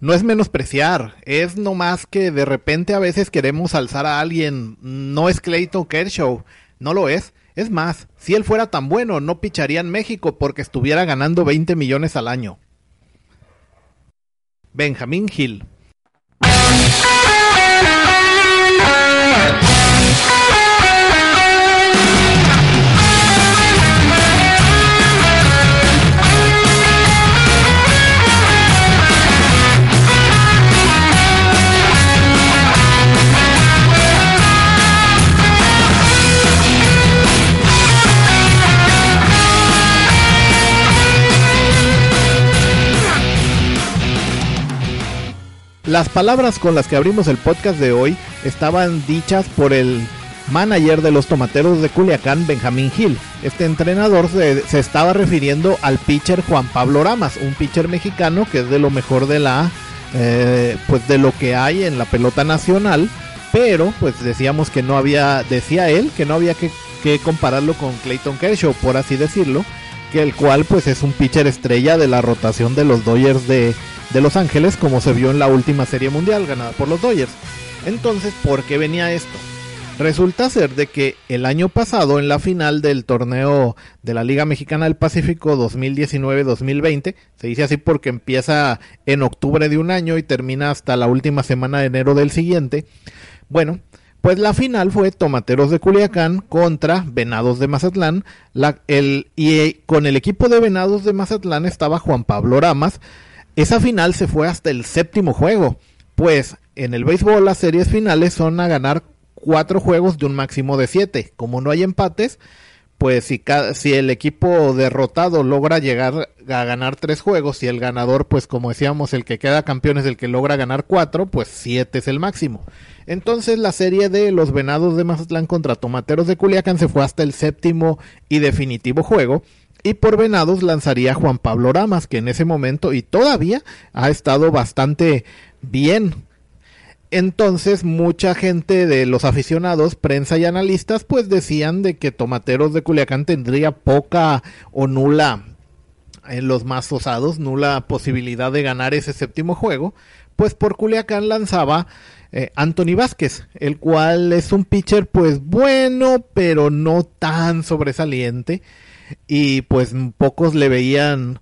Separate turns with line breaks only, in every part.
no es menospreciar, es nomás que de repente a veces queremos alzar a alguien. No es Clayton Kershaw, no lo es. Es más, si él fuera tan bueno, no picharía en México porque estuviera ganando 20 millones al año. Benjamín Hill. Las palabras con las que abrimos el podcast de hoy estaban dichas por el manager de los tomateros de Culiacán, Benjamín Gil. Este entrenador se, estaba refiriendo al pitcher Juan Pablo Ramas, un pitcher mexicano que es de lo mejor de la, eh, pues de lo que hay en la pelota nacional. Pero, pues decíamos que no había, decía él, que no había que, que compararlo con Clayton Kershaw, por así decirlo, que el cual pues es un pitcher estrella de la rotación de los Dodgers de de Los Ángeles, como se vio en la última serie mundial ganada por los Dodgers. Entonces, ¿por qué venía esto? Resulta ser de que el año pasado, en la final del torneo de la Liga Mexicana del Pacífico 2019-2020, se dice así porque empieza en octubre de un año y termina hasta la última semana de enero del siguiente. Bueno, pues la final fue Tomateros de Culiacán contra Venados de Mazatlán. el, y con el equipo de Venados de Mazatlán estaba Juan Pablo Ramas, esa final se fue hasta el séptimo juego, pues en el béisbol las series finales son a ganar cuatro juegos de un máximo de siete. Como no hay empates, pues si, si el equipo derrotado logra llegar a ganar tres juegos y el ganador, pues como decíamos, el que queda campeón es el que logra ganar cuatro, pues siete es el máximo. Entonces la serie de los Venados de Mazatlán contra Tomateros de Culiacán se fue hasta el séptimo y definitivo juego y por Venados lanzaría Juan Pablo Ramas, que en ese momento y todavía ha estado bastante bien. Entonces mucha gente de los aficionados, prensa y analistas pues decían de que Tomateros de Culiacán tendría poca o nula en los más osados, nula posibilidad de ganar ese séptimo juego, pues por Culiacán lanzaba eh, Anthony Vázquez, el cual es un pitcher pues bueno, pero no tan sobresaliente y pues pocos le veían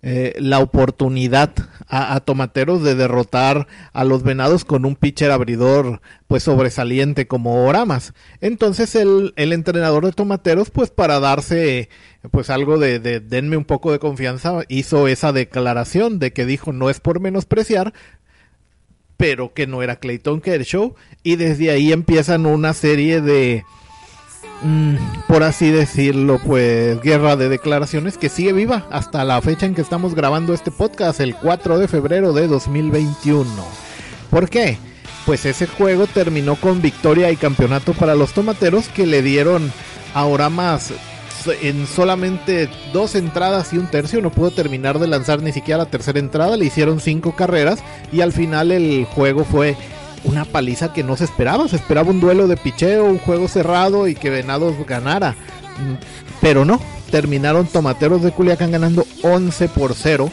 eh, la oportunidad a, Tomateros de derrotar a los Venados con un pitcher abridor pues sobresaliente como Oramas. Entonces el, el entrenador de Tomateros pues para darse pues algo de, de denme un poco de confianza hizo esa declaración de que dijo no es por menospreciar pero que no era Clayton Kershaw y desde ahí empiezan una serie de Mm, por así decirlo, pues guerra de declaraciones que sigue viva hasta la fecha en que estamos grabando este podcast, el 4 de febrero de 2021. ¿Por qué? Pues ese juego terminó con victoria y campeonato para los tomateros que le dieron ahora más en solamente dos entradas y un tercio, no pudo terminar de lanzar ni siquiera la tercera entrada, le hicieron cinco carreras y al final el juego fue una paliza que no se esperaba. Se esperaba un duelo de picheo, un juego cerrado y que Venados ganara. Pero no, terminaron Tomateros de Culiacán ganando 11 por 0.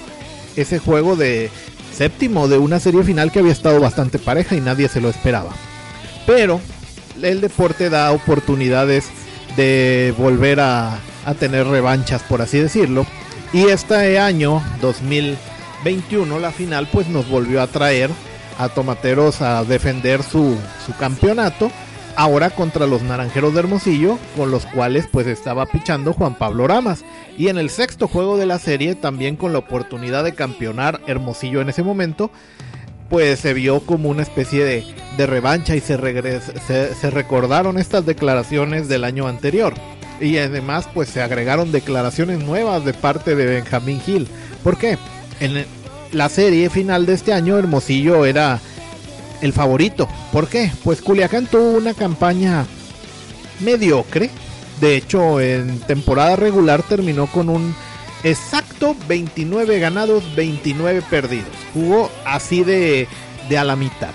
Ese juego de séptimo de una serie final que había estado bastante pareja y nadie se lo esperaba. Pero el deporte da oportunidades de volver a, a tener revanchas, por así decirlo. Y este año, 2021, la final, pues nos volvió a traer a Tomateros a defender su, su campeonato. Ahora contra los Naranjeros de Hermosillo, con los cuales pues estaba pichando Juan Pablo Ramas. Y en el sexto juego de la serie, también con la oportunidad de campeonar Hermosillo en ese momento, pues se vio como una especie de, de revancha y se, se, recordaron estas declaraciones del año anterior. Y además pues se agregaron declaraciones nuevas de parte de Benjamín Gil. ¿Por qué? En, la serie final de este año, Hermosillo era el favorito. ¿Por qué? Pues Culiacán tuvo una campaña mediocre. De hecho, en temporada regular terminó con un exacto 29 ganados, 29 perdidos. Jugó así de, de a la mitad.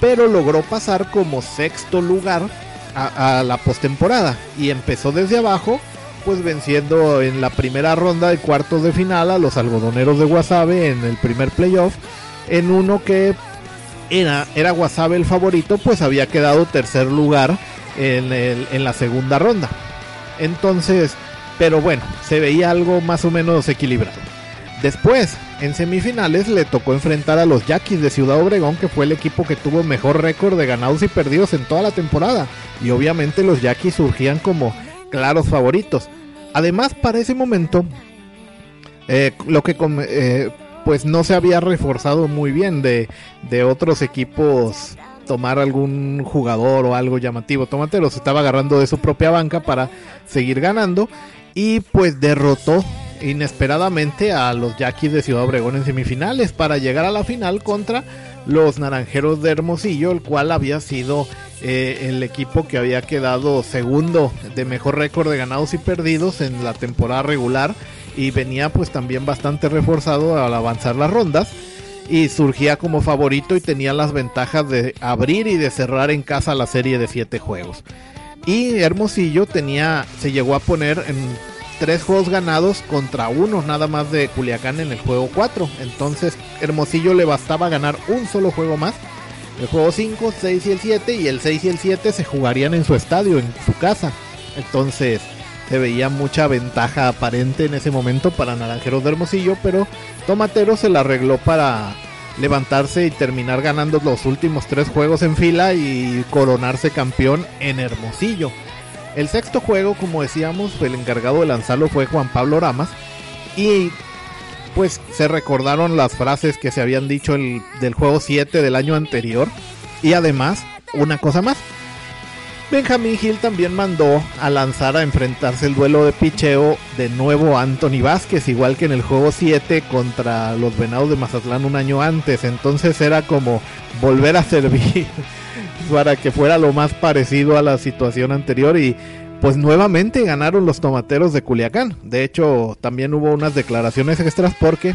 Pero logró pasar como sexto lugar a, a la postemporada. Y empezó desde abajo pues venciendo en la primera ronda de cuartos de final a los algodoneros de Guasave en el primer playoff en uno que era, era el favorito, pues había quedado tercer lugar en, el, en la segunda ronda. Entonces, pero bueno, se veía algo más o menos equilibrado. Después, en semifinales le tocó enfrentar a los Yaquis de Ciudad Obregón, que fue el equipo que tuvo mejor récord de ganados y perdidos en toda la temporada. Y obviamente los Yaquis surgían como claros favoritos. Además, para ese momento, eh, lo que eh, pues no se había reforzado muy bien de, de otros equipos tomar algún jugador o algo llamativo. Tomateros estaba agarrando de su propia banca para seguir ganando y pues derrotó inesperadamente a los Yaquis de Ciudad Obregón en semifinales para llegar a la final contra los Naranjeros de Hermosillo, el cual había sido eh, el equipo que había quedado segundo de mejor récord de ganados y perdidos en la temporada regular y venía pues también bastante reforzado al avanzar las rondas y surgía como favorito y tenía las ventajas de abrir y de cerrar en casa la serie de siete juegos. Y Hermosillo tenía, se llegó a poner en tres juegos ganados contra uno nada más de Culiacán en el juego 4. Entonces Hermosillo le bastaba ganar un solo juego más. El juego 5, 6 y el 7 y el 6 y el 7 se jugarían en su estadio, en su casa. Entonces se veía mucha ventaja aparente en ese momento para Naranjeros de Hermosillo, pero Tomatero se la arregló para levantarse y terminar ganando los últimos tres juegos en fila y coronarse campeón en Hermosillo. El sexto juego, como decíamos, el encargado de lanzarlo fue Juan Pablo Ramas. Y pues se recordaron las frases que se habían dicho el, del juego 7 del año anterior. Y además una cosa más. Benjamin Hill también mandó a lanzar a enfrentarse el duelo de picheo de nuevo a Anthony Vázquez, igual que en el juego 7 contra los Venados de Mazatlán un año antes. Entonces era como volver a servir para que fuera lo más parecido a la situación anterior y pues nuevamente ganaron los tomateros de Culiacán. De hecho, también hubo unas declaraciones extras porque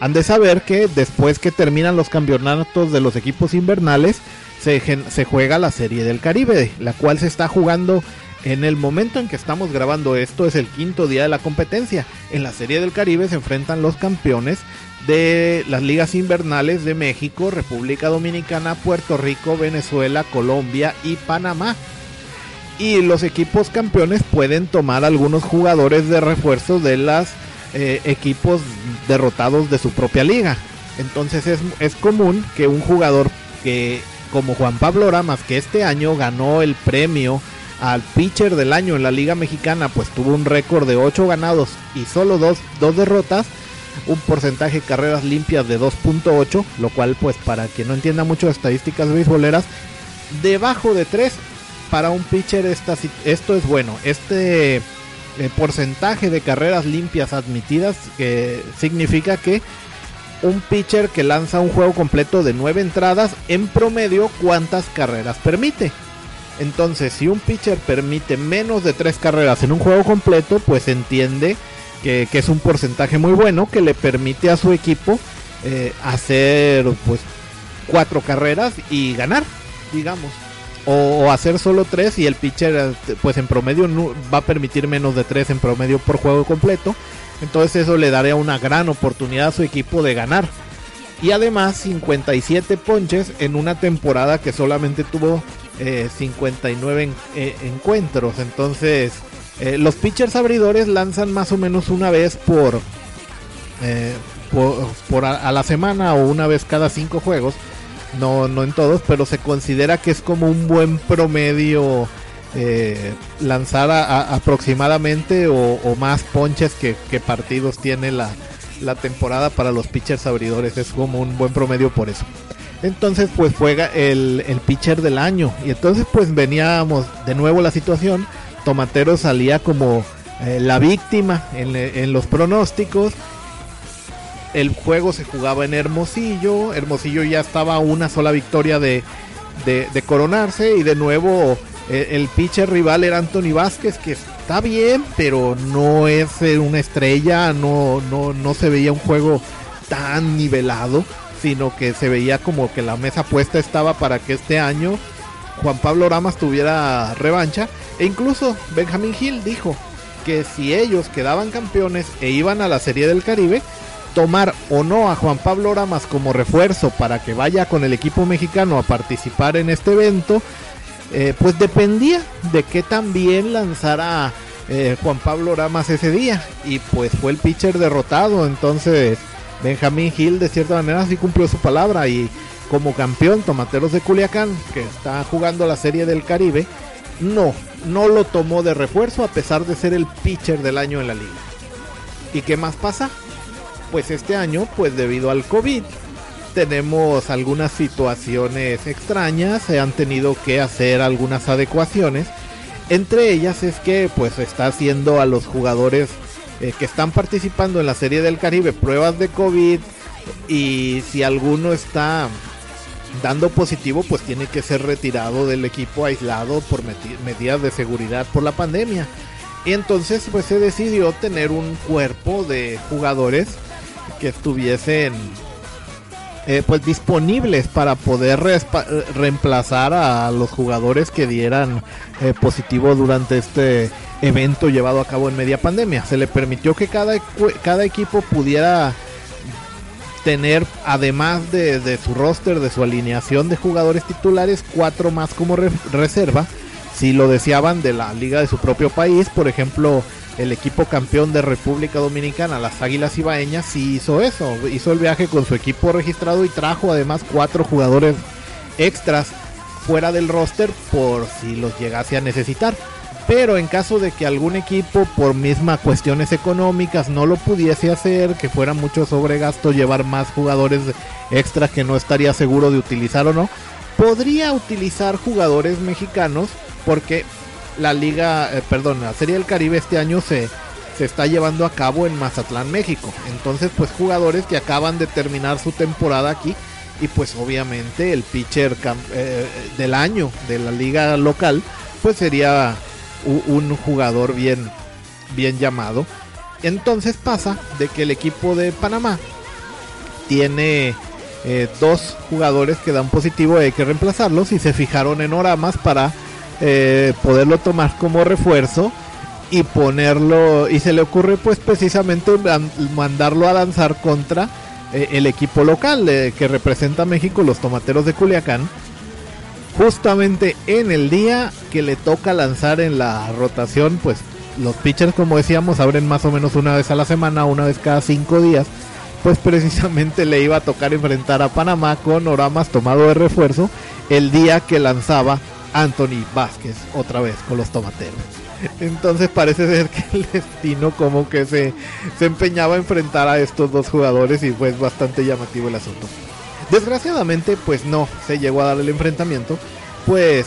han de saber que después que terminan los campeonatos de los equipos invernales, se, juega la Serie del Caribe, la cual se está jugando en el momento en que estamos grabando esto, es el quinto día de la competencia. En la Serie del Caribe se enfrentan los campeones de las ligas invernales de México, República Dominicana, Puerto Rico, Venezuela, Colombia y Panamá. Y los equipos campeones pueden tomar algunos jugadores de refuerzo de los eh, equipos derrotados de su propia liga. Entonces es, es común que un jugador que como Juan Pablo Ramas, que este año ganó el premio al pitcher del año en la Liga Mexicana, pues tuvo un récord de 8 ganados y solo 2 dos, derrotas, un porcentaje de carreras limpias de 2.8, lo cual pues para quien no entienda mucho de estadísticas beisboleras, debajo de 3 para un pitcher esto es bueno. Este eh, porcentaje de carreras limpias admitidas que significa que un pitcher que lanza un juego completo de 9 entradas, en promedio, ¿cuántas carreras permite? Entonces, si un pitcher permite menos de 3 carreras en un juego completo, pues entiende que, es un porcentaje muy bueno que le permite a su equipo eh, hacer pues 4 carreras y ganar, digamos. O, hacer solo 3 y el pitcher pues en promedio va a permitir menos de 3 en promedio por juego completo entonces eso le daría una gran oportunidad a su equipo de ganar. Y además 57 ponches en una temporada que solamente tuvo 59 eh, eh, encuentros. Entonces eh, los pitchers abridores lanzan más o menos una vez por, por, a, la semana o una vez cada cinco juegos. No, no en todos, pero se considera que es como un buen promedio eh, lanzar aproximadamente o, más ponches que, partidos tiene la, temporada para los pitchers abridores. Es como un buen promedio por eso. Entonces pues juega el, pitcher del año. Y entonces pues veníamos de nuevo la situación. Tomatero salía como eh, la víctima en, los pronósticos. El juego se jugaba en Hermosillo. Hermosillo ya estaba una sola victoria de, de coronarse. Y de nuevo eh, el, pitcher rival era Anthony Vázquez, que está bien, pero no es eh, una estrella, no, no, no se veía un juego tan nivelado, sino que se veía como que la mesa puesta estaba para que este año Juan Pablo Ramas tuviera revancha. E incluso Benjamin Hill dijo que si ellos quedaban campeones e iban a la Serie del Caribe, tomar o no a Juan Pablo Oramas como refuerzo para que vaya con el equipo mexicano a participar en este evento, eh, pues dependía de que también lanzara eh, Juan Pablo Oramas ese día. Y pues fue el pitcher derrotado. Entonces Benjamín Gil de cierta manera sí cumplió su palabra y como campeón Tomateros de Culiacán, que está jugando la serie del Caribe, no, no lo tomó de refuerzo a pesar de ser el pitcher del año en la liga. ¿Y qué más pasa? Pues este año, pues debido al COVID, tenemos algunas situaciones extrañas, se han tenido que hacer algunas adecuaciones. Entre ellas es que pues está haciendo a los jugadores eh, que están participando en la Serie del Caribe pruebas de COVID y si alguno está dando positivo pues tiene que ser retirado del equipo aislado por medidas de seguridad por la pandemia. Y entonces pues se decidió tener un cuerpo de jugadores que estuviesen eh, pues disponibles para poder reemplazar a los jugadores que dieran eh, positivo durante este evento llevado a cabo en media pandemia. Se le permitió que cada, cada equipo pudiera tener, además de, su roster, de su alineación de jugadores titulares, cuatro más como reserva, si lo deseaban, de la liga de su propio país. Por ejemplo, el equipo campeón de República Dominicana, las Águilas Ibaeñas, sí hizo eso. Hizo el viaje con su equipo registrado y trajo además cuatro jugadores extras fuera del roster por si los llegase a necesitar. Pero en caso de que algún equipo por mismas cuestiones económicas no lo pudiese hacer, que fuera mucho sobregasto llevar más jugadores extras que no estaría seguro de utilizar o no, podría utilizar jugadores mexicanos porque la liga, eh, perdón, la Serie del Caribe este año se, se está llevando a cabo en Mazatlán, México. Entonces, pues jugadores que acaban de terminar su temporada aquí y pues obviamente el pitcher eh, del año de la liga local, pues sería un, jugador bien, bien llamado. Entonces pasa de que el equipo de Panamá tiene eh, dos jugadores que dan positivo hay que reemplazarlos y se fijaron en Oramas para eh, poderlo tomar como refuerzo y ponerlo y se le ocurre pues precisamente mandarlo a lanzar contra eh, el equipo local eh, que representa a México, los Tomateros de Culiacán, justamente en el día que le toca lanzar en la rotación, pues los pitchers como decíamos abren más o menos una vez a la semana, una vez cada cinco días, pues precisamente le iba a tocar enfrentar a Panamá con Oramas tomado de refuerzo el día que lanzaba Anthony Vázquez otra vez con los tomateros. Entonces parece ser que el destino como que se, se empeñaba a enfrentar a estos dos jugadores y fue bastante llamativo el asunto. Desgraciadamente pues no se llegó a dar el enfrentamiento, pues,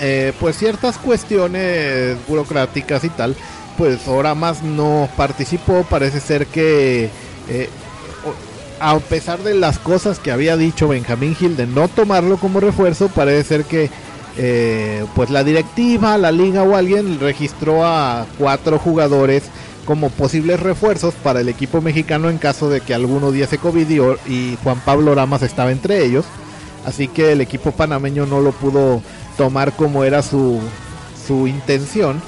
eh, pues ciertas cuestiones burocráticas y tal, pues ahora más no participó, parece ser que eh, a pesar de las cosas que había dicho Benjamín Gil de no tomarlo como refuerzo, parece ser que eh, pues la directiva, la liga o alguien registró a cuatro jugadores como posibles refuerzos para el equipo mexicano en caso de que alguno diese COVID y, Juan Pablo Ramas estaba entre ellos. Así que el equipo panameño no lo pudo tomar como era su, su intención.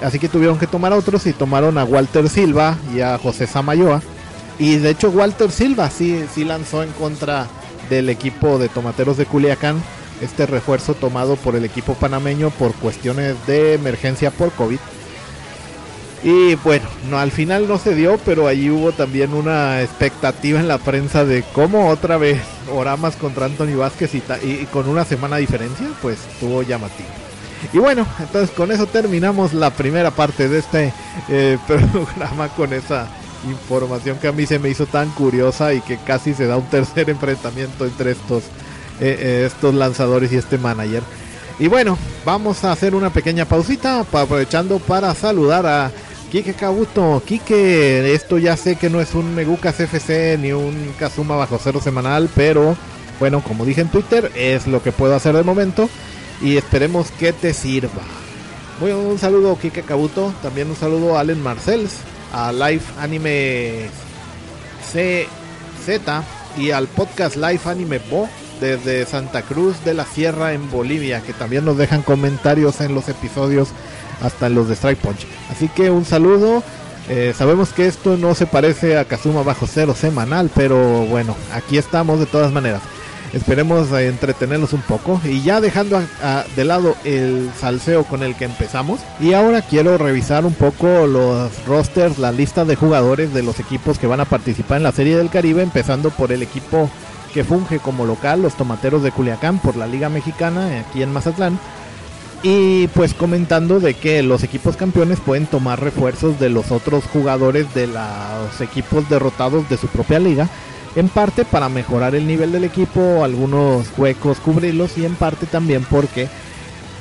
Así que tuvieron que tomar a otros y tomaron a Walter Silva y a José Samayoa y de hecho Walter Silva sí, sí lanzó en contra del equipo de Tomateros de Culiacán este refuerzo tomado por el equipo panameño por cuestiones de emergencia por COVID. Y bueno, no, al final no se dio, pero allí hubo también una expectativa en la prensa de cómo otra vez Oramas contra Anthony Vázquez y, con una semana de diferencia, pues estuvo llamativo. Y bueno, entonces con eso terminamos la primera parte de este eh, programa con esa información que a mí se me hizo tan curiosa y que casi se da un tercer enfrentamiento entre estos, eh, eh, estos lanzadores y este manager. Y bueno, vamos a hacer una pequeña pausita aprovechando para saludar a Kike Kabuto. Kike, esto ya sé que no es un Megucas FC ni un Kazuma bajo cero semanal, pero bueno, como dije en Twitter, es lo que puedo hacer de momento y esperemos que te sirva. Bueno, un saludo Kike Kabuto, también un saludo a Allen Marcells a Live Anime CZ y al podcast Live Anime Bo desde Santa Cruz de la Sierra en Bolivia, que también nos dejan comentarios en los episodios hasta los de Strike Punch. Así que un saludo Eh, sabemos que esto no se parece a Kazuma bajo cero semanal, pero bueno, aquí estamos de todas maneras. Esperemos entretenerlos un poco y ya dejando de lado el salseo con el que empezamos. Y ahora quiero revisar un poco los rosters, la lista de jugadores de los equipos que van a participar en la Serie del Caribe, empezando por el equipo que funge como local, los Tomateros de Culiacán, por la Liga Mexicana, aquí en Mazatlán. Y pues comentando de que los equipos campeones pueden tomar refuerzos de los otros jugadores de los equipos derrotados de su propia liga. En parte para mejorar el nivel del equipo, algunos huecos cubrirlos y en parte también porque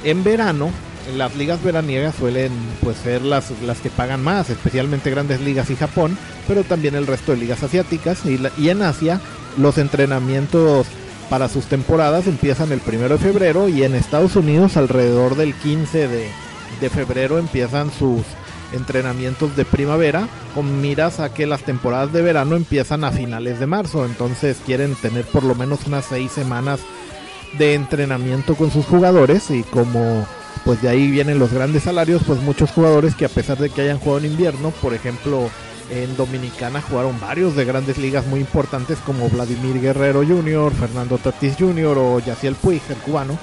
en verano las ligas veraniegas suelen pues ser las, las que pagan más, especialmente grandes ligas y Japón, pero también el resto de ligas asiáticas y, y en Asia los entrenamientos para sus temporadas empiezan el primero de febrero y en Estados Unidos alrededor del 15 de, de febrero empiezan sus entrenamientos de primavera con miras a que las temporadas de verano empiezan a finales de marzo. Entonces quieren tener por lo menos unas seis semanas de entrenamiento con sus jugadores y como pues de ahí vienen los grandes salarios pues muchos jugadores que a pesar de que hayan jugado en invierno por ejemplo en Dominicana jugaron varios de grandes ligas muy importantes como Vladimir Guerrero Jr., Fernando Tatis Jr. o Yaciel Puig, el cubano,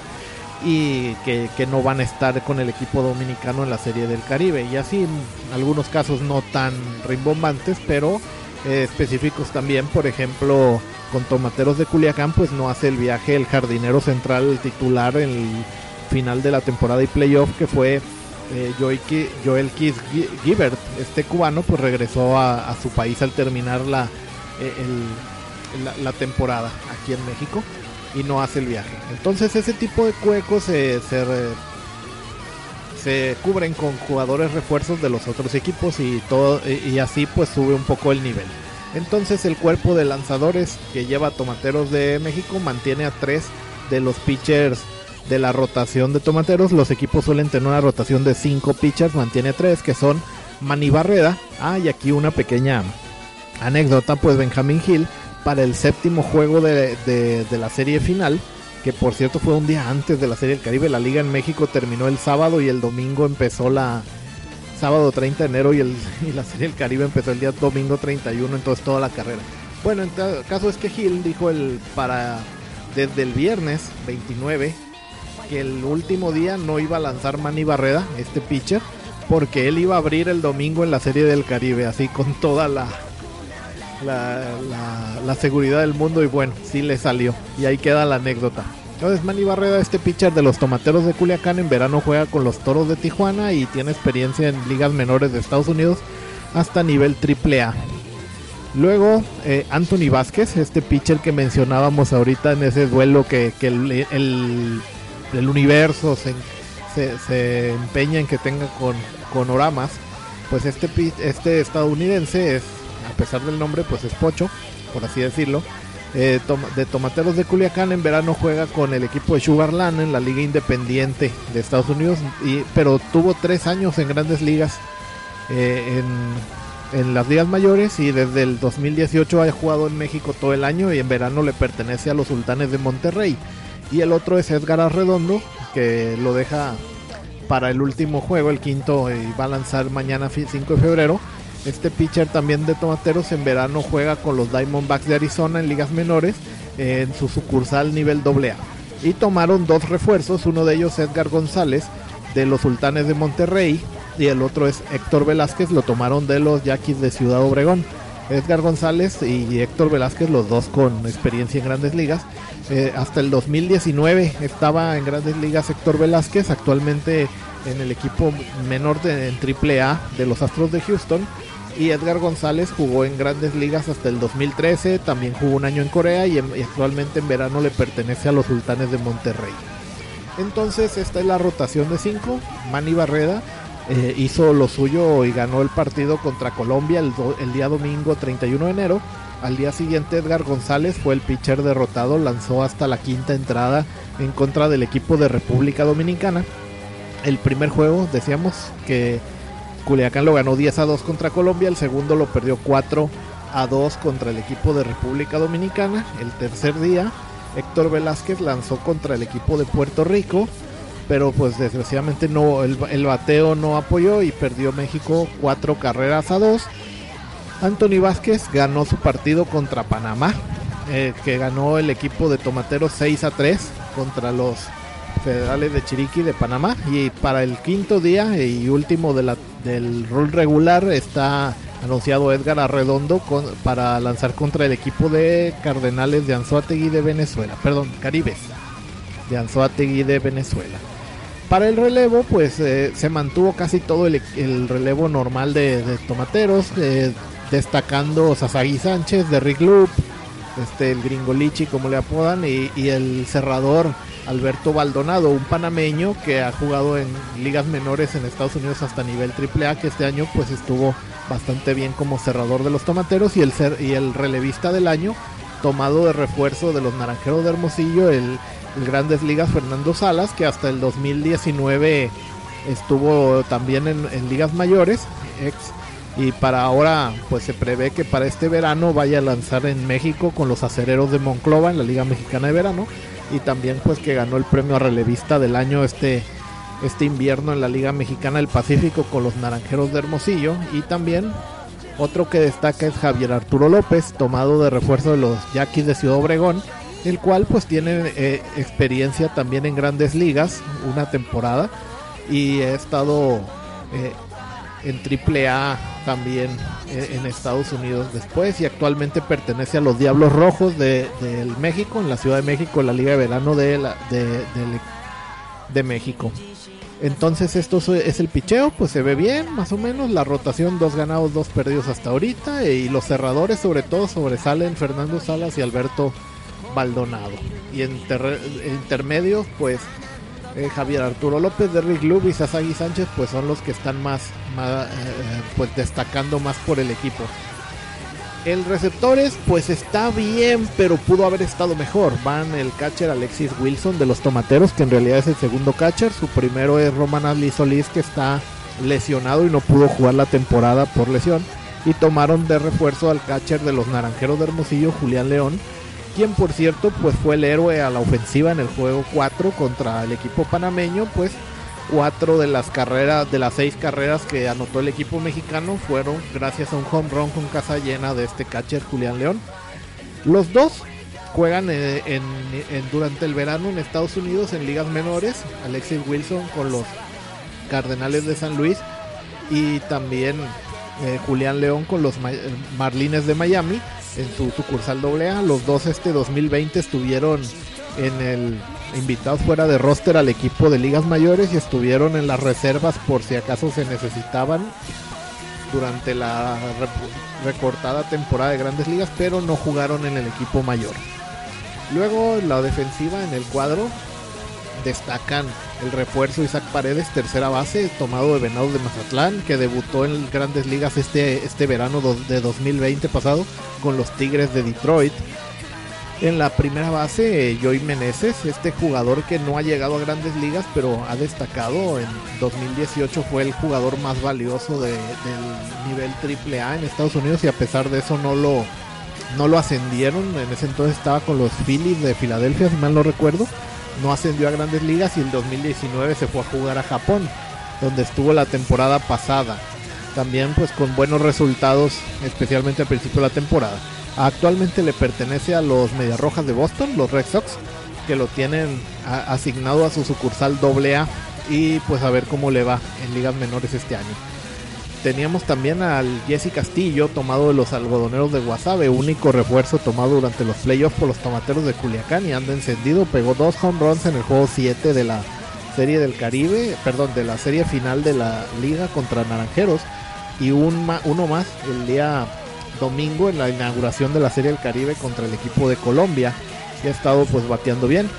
y que, no van a estar con el equipo dominicano en la Serie del Caribe. Y así, en algunos casos no tan rimbombantes, pero eh, específicos también. Por ejemplo, con Tomateros de Culiacán, pues no hace el viaje el jardinero central titular en el final de la temporada y playoff, que fue eh, Joel Keith Gibbert, este cubano, pues regresó a, su país al terminar la, eh, la, temporada aquí en México y no hace el viaje. Entonces ese tipo de cuecos se, se, cubren con jugadores refuerzos de los otros equipos y, todo, y así pues sube un poco el nivel. Entonces el cuerpo de lanzadores que lleva Tomateros de México mantiene a tres de los pitchers de la rotación de tomateros, los equipos suelen tener una rotación de 5 pitchers, mantiene 3 que son Manny Barreda. Ah, y aquí una pequeña anécdota, pues Benjamin Hill para el séptimo juego de, de, la serie final, que por cierto fue un día antes de la serie del Caribe, la liga en México terminó el sábado y el domingo empezó la sábado 30 de enero y, el, y la serie del Caribe empezó el día domingo 31, entonces toda la carrera. Bueno, en caso es que Hill dijo el para desde el viernes 29 que el último día no iba a lanzar Manny Barreda, este pitcher, porque él iba a abrir el domingo en la Serie del Caribe, así con toda la, la, seguridad del mundo y bueno, sí le salió. Y ahí queda la anécdota. Entonces Manny Barreda, este pitcher de los Tomateros de Culiacán, en verano juega con los Toros de Tijuana y tiene experiencia en ligas menores de Estados Unidos hasta nivel AAA. Luego, eh, Anthony Vázquez, este pitcher que mencionábamos ahorita en ese duelo que, el el universo se, se, empeña en que tenga con, con Oramas, pues este, este estadounidense es, a pesar del nombre, pues es pocho, por así decirlo. Eh, de Tomateros de Culiacán en verano juega con el equipo de Sugarland en la liga independiente de Estados Unidos, y, pero tuvo tres años en grandes ligas eh, en, en, las ligas mayores y desde el 2018 ha jugado en México todo el año y en verano le pertenece a los Sultanes de Monterrey. Y el otro es Edgar Arredondo, que lo deja para el último juego, el quinto, y va a lanzar mañana 5 de febrero. Este pitcher también de Tomateros en verano juega con los Diamondbacks de Arizona en ligas menores en su sucursal nivel AA. Y tomaron dos refuerzos, uno de ellos Edgar González de los Sultanes de Monterrey y el otro es Héctor Velázquez, lo tomaron de los Yaquis de Ciudad Obregón. Edgar González y Héctor Velázquez, los dos con experiencia en grandes ligas. Eh, hasta el 2019 estaba en grandes ligas Héctor Velázquez, actualmente en el equipo menor de, en AAA de los Astros de Houston. Y Edgar González jugó en grandes ligas hasta el 2013, también jugó un año en Corea y, actualmente en verano le pertenece a los Sultanes de Monterrey. Entonces esta es la rotación de 5. Manny Barreda eh, hizo lo suyo y ganó el partido contra Colombia el, el, día domingo 31 de enero. Al día siguiente Edgar González fue el pitcher derrotado, lanzó hasta la quinta entrada en contra del equipo de República Dominicana. El primer juego, decíamos que Culiacán lo ganó 10 a 2 contra Colombia, el segundo lo perdió 4 a 2 contra el equipo de República Dominicana. El tercer día, Héctor Velázquez lanzó contra el equipo de Puerto Rico pero pues desgraciadamente no el, el bateo no apoyó y perdió México cuatro carreras a dos. Anthony Vázquez ganó su partido contra Panamá, eh, que ganó el equipo de Tomateros 6 a 3 contra los Federales de Chiriquí de Panamá. Y para el quinto día y último del rol regular está anunciado Edgar Arredondo para lanzar contra el equipo de Cardenales de Anzuategui de Venezuela. Perdón, Caribes de Anzuategui de Venezuela. Para el relevo, pues eh, se mantuvo casi todo el, el relevo normal de, de tomateros, eh, destacando Sasagi Sánchez, de Rick Loop, este, el Gringolichi, como le apodan, y, el cerrador Alberto Baldonado, un panameño que ha jugado en ligas menores en Estados Unidos hasta nivel AAA, que este año pues estuvo bastante bien como cerrador de los tomateros, y el, ser, y el relevista del año, tomado de refuerzo de los naranjeros de Hermosillo, el el Grandes Ligas Fernando Salas, que hasta el 2019 estuvo también en, en, ligas mayores, ex, y para ahora pues se prevé que para este verano vaya a lanzar en México con los acereros de Monclova en la Liga Mexicana de Verano, y también pues que ganó el premio a relevista del año este, este invierno en la Liga Mexicana del Pacífico con los Naranjeros de Hermosillo, y también otro que destaca es Javier Arturo López, tomado de refuerzo de los Yaquis de Ciudad Obregón, el cual pues tiene eh, experiencia también en grandes ligas, una temporada, y ha estado eh, en AAA también eh, en Estados Unidos después, y actualmente pertenece a los Diablos Rojos de, de México, en la Ciudad de México, la Liga de Verano de, la, de, de, México. Entonces esto es el picheo, pues se ve bien, más o menos. La rotación, dos ganados, dos perdidos hasta ahorita. Y los cerradores sobre todo sobresalen Fernando Salas y Alberto Baldonado. Y en intermedios, pues eh, Javier Arturo López de Rick Lube y Sasagi Sánchez, pues son los que están más, más eh, pues destacando más por el equipo. El receptores, pues está bien, pero pudo haber estado mejor. Van el catcher Alexis Wilson de los Tomateros, que en realidad es el segundo catcher. Su primero es Roman Ali Solís, que está lesionado y no pudo jugar la temporada por lesión. Y tomaron de refuerzo al catcher de los Naranjeros de Hermosillo, Julián León, quien por cierto pues fue el héroe a la ofensiva en el juego 4 contra el equipo panameño, pues cuatro de las carreras, de las seis carreras que anotó el equipo mexicano fueron gracias a un home run con casa llena de este catcher Julián León. Los dos juegan en, en, durante el verano en Estados Unidos en ligas menores, Alexis Wilson con los Cardenales de San Luis y también eh, Julián León con los Marlines de Miami en su sucursal AA. Los dos este 2020 estuvieron en el invitados fuera de roster al equipo de ligas mayores y estuvieron en las reservas por si acaso se necesitaban durante la recortada temporada de grandes ligas, pero no jugaron en el equipo mayor. Luego la defensiva en el cuadro destacan el refuerzo Isaac Paredes, tercera base, tomado de Venados de Mazatlán, que debutó en grandes ligas este, este verano de 2020 pasado con los Tigres de Detroit. En la primera base, Joey Meneses, este jugador que no ha llegado a grandes ligas, pero ha destacado. En 2018 fue el jugador más valioso de, del nivel AAA en Estados Unidos y a pesar de eso no lo, no lo ascendieron. En ese entonces estaba con los Phillies de Filadelfia, si mal no recuerdo. No ascendió a grandes ligas y en 2019 se fue a jugar a Japón, donde estuvo la temporada pasada. También pues con buenos resultados, especialmente al principio de la temporada. Actualmente le pertenece a los Medias Rojas de Boston, los Red Sox, que lo tienen asignado a su sucursal AA y pues a ver cómo le va en ligas menores este año. Teníamos también al Jesse Castillo, tomado de los algodoneros de Guasave, único refuerzo tomado durante los playoffs por los tomateros de Culiacán y anda encendido, pegó dos home runs en el juego 7 de la serie del Caribe, perdón, de la serie final de la liga contra Naranjeros y un, uno más el día domingo en la inauguración de la Serie del Caribe contra el equipo de Colombia, que ha estado pues bateando bien.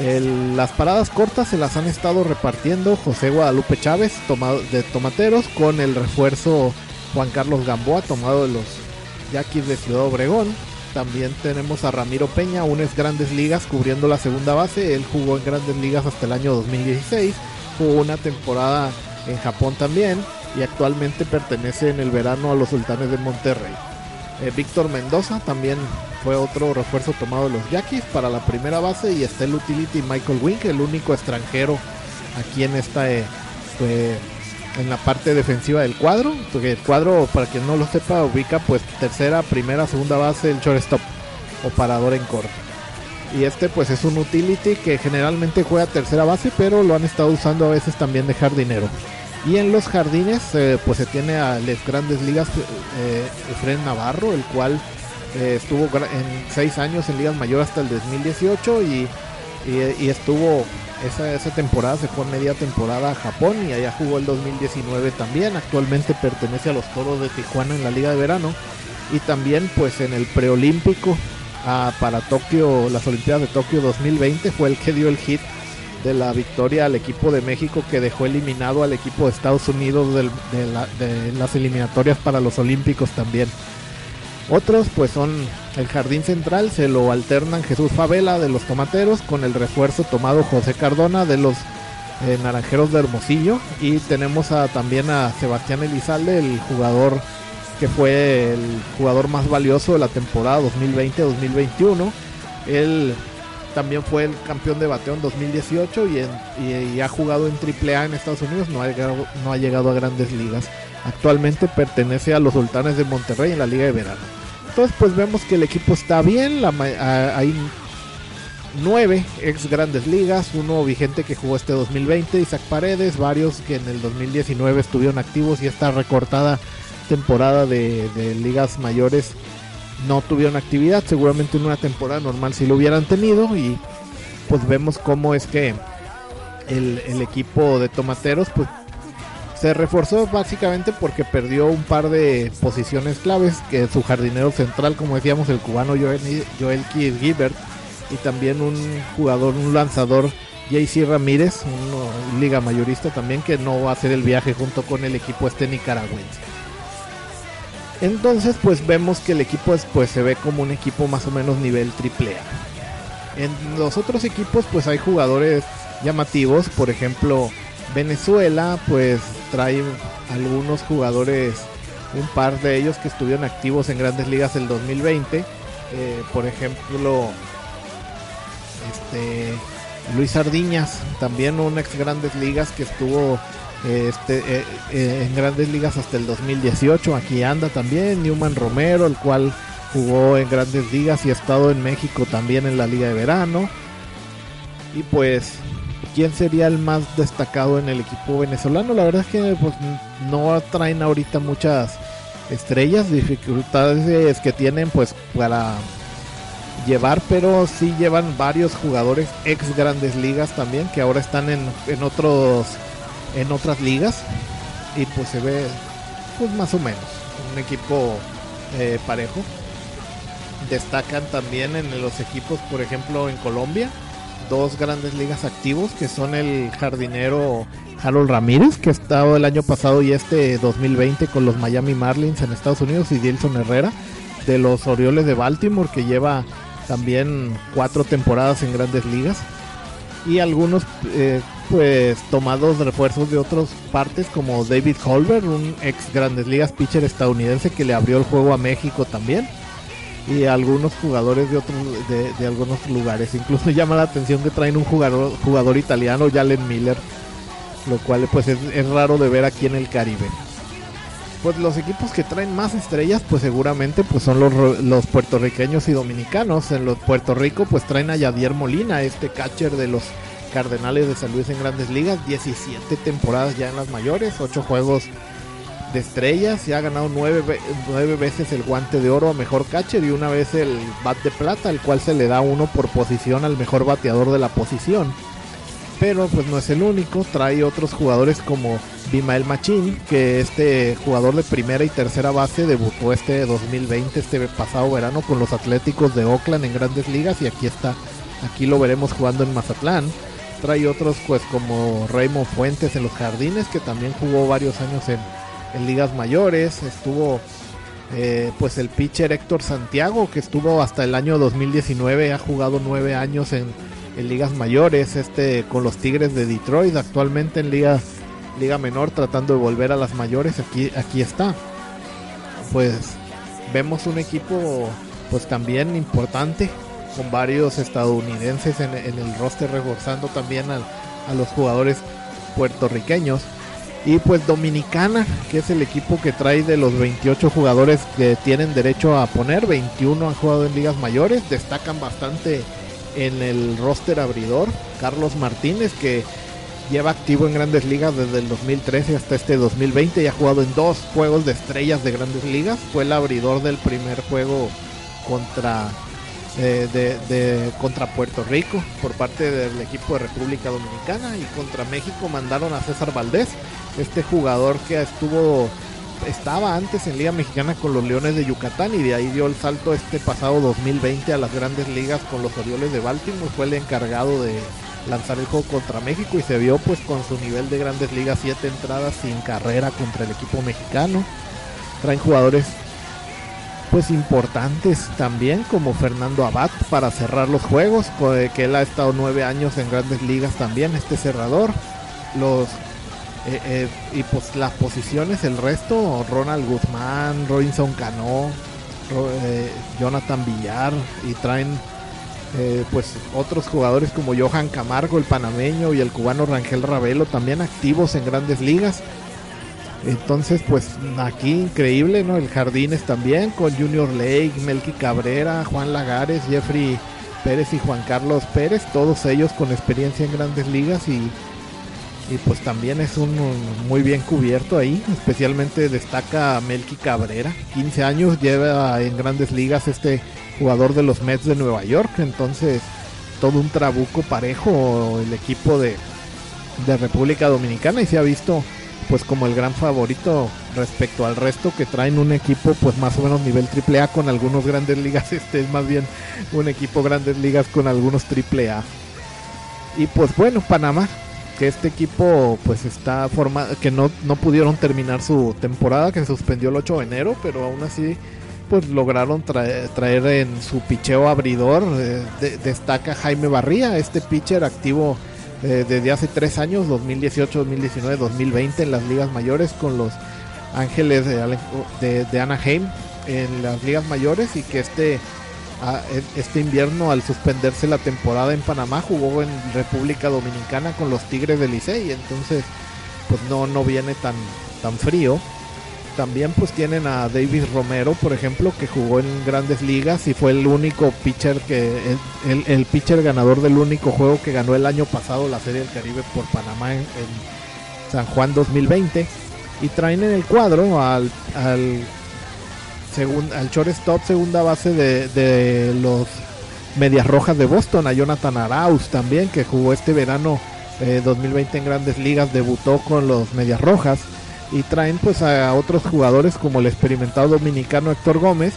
Las paradas cortas se las han estado repartiendo José Guadalupe Chávez, tomado de Tomateros, con el refuerzo Juan Carlos Gamboa, tomado de los Yaquis de Ciudad Obregón. También tenemos a Ramiro Peña, unes grandes ligas cubriendo la segunda base. Él jugó en grandes ligas hasta el año 2016. Jugó una temporada en Japón también y actualmente pertenece en el verano a los Sultanes de Monterrey. Eh, Víctor Mendoza también fue otro refuerzo tomado de los Yaquis para la primera base y está el utility Michael Wink, el único extranjero aquí en esta eh, pues, en la parte defensiva del cuadro, porque el cuadro para quien no lo sepa ubica pues tercera, primera, segunda base, el shortstop o parador en corto. Y este pues es un utility que generalmente juega tercera base, pero lo han estado usando a veces también de jardinero. Y en los jardines eh, pues se tiene a las grandes ligas eh, Efren Navarro, el cual eh, estuvo en seis años en ligas mayores hasta el 2018 y, y, estuvo esa, esa, temporada, se fue media temporada a Japón y allá jugó el 2019 también. Actualmente pertenece a los Toros de Tijuana en la liga de verano y también pues en el preolímpico para Tokio, las Olimpiadas de Tokio 2020 fue el que dio el hit de la victoria al equipo de México que dejó eliminado al equipo de Estados Unidos de, de las eliminatorias para los Olímpicos también. Otros pues son el jardín central, se lo alternan Jesús Favela de los Tomateros con el refuerzo tomado José Cardona de los eh, Naranjeros de Hermosillo y tenemos también a Sebastián Elizalde, el jugador que fue el jugador más valioso de la temporada 2020-2021. Él también fue el campeón de bateo en 2018 y, ha jugado en AAA en Estados Unidos, no ha, no ha llegado a grandes ligas. Actualmente pertenece a los Sultanes de Monterrey en la Liga de Verano. Entonces pues vemos que el equipo está bien, la, hay nueve ex grandes ligas, uno vigente que jugó este 2020, Isaac Paredes, varios que en el 2019 estuvieron activos y esta recortada temporada de, ligas mayores no tuvieron actividad, seguramente en una temporada normal si lo hubieran tenido y pues vemos cómo es que el, el equipo de tomateros pues se reforzó básicamente porque perdió un par de posiciones claves, que su jardinero central, como decíamos, el cubano Joel, Joel Gilbert, y también un jugador, un lanzador, JC Ramírez, un liga mayorista también, que no va a hacer el viaje junto con el equipo este nicaragüense. Entonces, pues vemos que el equipo pues, se ve como un equipo más o menos nivel triple A. En los otros equipos, pues hay jugadores llamativos, por ejemplo, Venezuela pues trae algunos jugadores, un par de ellos que estuvieron activos en grandes ligas el 2020. Eh, por ejemplo, este Luis Sardiñas, también un ex grandes ligas que estuvo eh, este, eh, en grandes ligas hasta el 2018. Aquí anda también Newman Romero, el cual jugó en grandes ligas y ha estado en México también en la liga de verano. Y pues quién sería el más destacado en el equipo venezolano. La verdad es que pues, no traen ahorita muchas estrellas, dificultades que tienen pues para llevar, pero sí llevan varios jugadores ex grandes ligas también que ahora están en, en otros en otras ligas y pues se ve pues más o menos un equipo eh, parejo. Destacan también en los equipos, por ejemplo, en Colombia dos grandes ligas activos que son el jardinero Harold Ramírez que ha estado el año pasado y este 2020 con los Miami Marlins en Estados Unidos y Dilson Herrera de los Orioles de Baltimore que lleva también cuatro temporadas en grandes ligas. Y algunos eh, pues tomados refuerzos de otras partes como David Holber un ex grandes ligas pitcher estadounidense que le abrió el juego a México también y algunos jugadores de otros de, algunos lugares. Incluso llama la atención que traen un jugador jugador italiano, Jalen Miller, lo cual pues es, raro de ver aquí en el Caribe. Pues los equipos que traen más estrellas, pues seguramente pues son los, los puertorriqueños y dominicanos. En los Puerto Rico pues traen a Yadier Molina, este catcher de los Cardenales de San Luis en Grandes Ligas, 17 temporadas ya en las mayores, 8 juegos de estrellas y ha ganado nueve, nueve, veces el guante de oro a mejor catcher y una vez el bat de plata, el cual se le da uno por posición al mejor bateador de la posición. Pero pues no es el único, trae otros jugadores como Bimael Machín, que este jugador de primera y tercera base debutó este 2020, este pasado verano con los Atléticos de Oakland en grandes ligas y aquí está, aquí lo veremos jugando en Mazatlán. Trae otros pues como Raymond Fuentes en los Jardines, que también jugó varios años en, en ligas mayores, estuvo eh, pues el pitcher Héctor Santiago, que estuvo hasta el año 2019, ha jugado nueve años en, ligas mayores, este con los Tigres de Detroit, actualmente en liga, liga menor tratando de volver a las mayores, aquí, aquí está. Pues vemos un equipo pues también importante, con varios estadounidenses en, el roster reforzando también a, a los jugadores puertorriqueños. Y pues Dominicana, que es el equipo que trae de los 28 jugadores que tienen derecho a poner, 21 han jugado en ligas mayores, destacan bastante en el roster abridor. Carlos Martínez, que lleva activo en grandes ligas desde el 2013 hasta este 2020 y ha jugado en dos juegos de estrellas de grandes ligas. Fue el abridor del primer juego contra, eh, de, contra Puerto Rico por parte del equipo de República Dominicana y contra México mandaron a César Valdés, este jugador que estuvo estaba antes en Liga Mexicana con los Leones de Yucatán y de ahí dio el salto este pasado 2020 a las grandes ligas con los Orioles de Baltimore. Fue el encargado de lanzar el juego contra México y se vio pues con su nivel de grandes ligas, siete entradas sin carrera contra el equipo mexicano. Traen jugadores pues importantes también como Fernando Abad para cerrar los juegos, que él ha estado nueve años en grandes ligas también, este cerrador. Los eh, eh, y pues las posiciones, el resto, Ronald Guzmán, Robinson Cano, eh, Jonathan Villar y traen pues otros jugadores como Johan Camargo, el panameño y el cubano Rangel Ravelo también activos en grandes ligas. Entonces, pues aquí increíble, ¿no? El Jardines también con Junior Lake, Melky Cabrera, Juan Lagares, Jeffrey Pérez y Juan Carlos Pérez, todos ellos con experiencia en grandes ligas y y pues también es un, muy bien cubierto ahí, especialmente destaca Melky Cabrera, 15 años lleva en grandes ligas este jugador de los Mets de Nueva York, entonces todo un trabuco parejo el equipo de, de República Dominicana y se ha visto pues como el gran favorito respecto al resto que traen un equipo pues más o menos nivel triple A con algunos grandes ligas, este es más bien un equipo grandes ligas con algunos triple A. Y pues bueno, Panamá que este equipo pues está formado, que no, no pudieron terminar su temporada, que se suspendió el 8 de enero, pero aún así pues lograron traer, en su picheo abridor, eh, destaca Jaime Barría, este pitcher activo eh, desde hace tres años, 2018, 2019, 2020 en las ligas mayores con los Ángeles de, de Anaheim en las ligas mayores y que este este invierno al suspenderse la temporada en Panamá jugó en República Dominicana con los Tigres del Licey, entonces pues no no viene tan tan frío. También pues tienen a David Romero, por ejemplo, que jugó en grandes ligas y fue el único pitcher que el, pitcher ganador del único juego que ganó el año pasado la Serie del Caribe por Panamá en, San Juan 2020 y traen en el cuadro al al shortstop, segunda base de, los Medias Rojas de Boston, a Jonathan Arauz también, que jugó este verano 2020 eh, en grandes ligas, debutó con los Medias Rojas. Y traen pues a otros jugadores como el experimentado dominicano Héctor Gómez,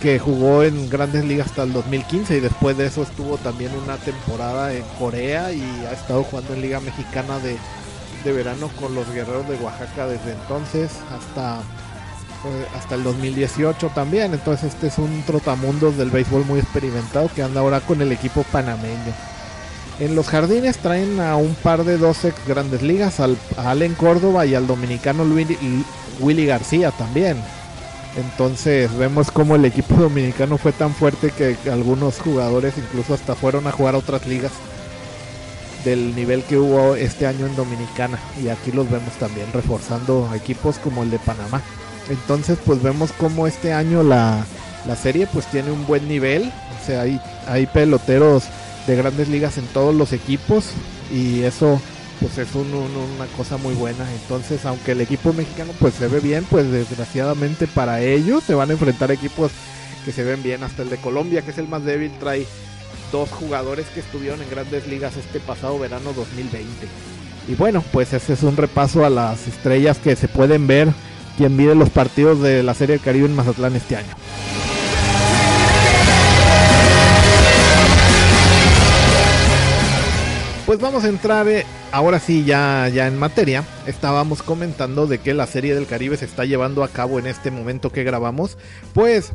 que jugó en grandes ligas hasta el 2015 y después de eso estuvo también una temporada en Corea y ha estado jugando en Liga Mexicana de, de verano con los Guerreros de Oaxaca desde entonces hasta hasta el 2018 también. Entonces este es un trotamundos del béisbol muy experimentado que anda ahora con el equipo panameño. En los jardines traen a un par de dos ex grandes ligas, al, Allen Córdoba y al dominicano Willy, García también. Entonces vemos como el equipo dominicano fue tan fuerte que algunos jugadores incluso hasta fueron a jugar otras ligas del nivel que hubo este año en Dominicana. Y aquí los vemos también reforzando equipos como el de Panamá. Entonces pues vemos como este año la, serie pues tiene un buen nivel. O sea, hay, hay peloteros de grandes ligas en todos los equipos y eso pues es una cosa muy buena. Entonces, aunque el equipo mexicano pues se ve bien, pues desgraciadamente para ellos se van a enfrentar equipos que se ven bien. Hasta el de Colombia, que es el más débil, trae dos jugadores que estuvieron en grandes ligas este pasado verano 2020. Y bueno, pues ese es un repaso a las estrellas que se pueden ver quien mide los partidos de la Serie del Caribe en Mazatlán este año. Pues vamos a entrar eh, ahora sí ya, ya en materia. Estábamos comentando de que la Serie del Caribe se está llevando a cabo en este momento que grabamos. Pues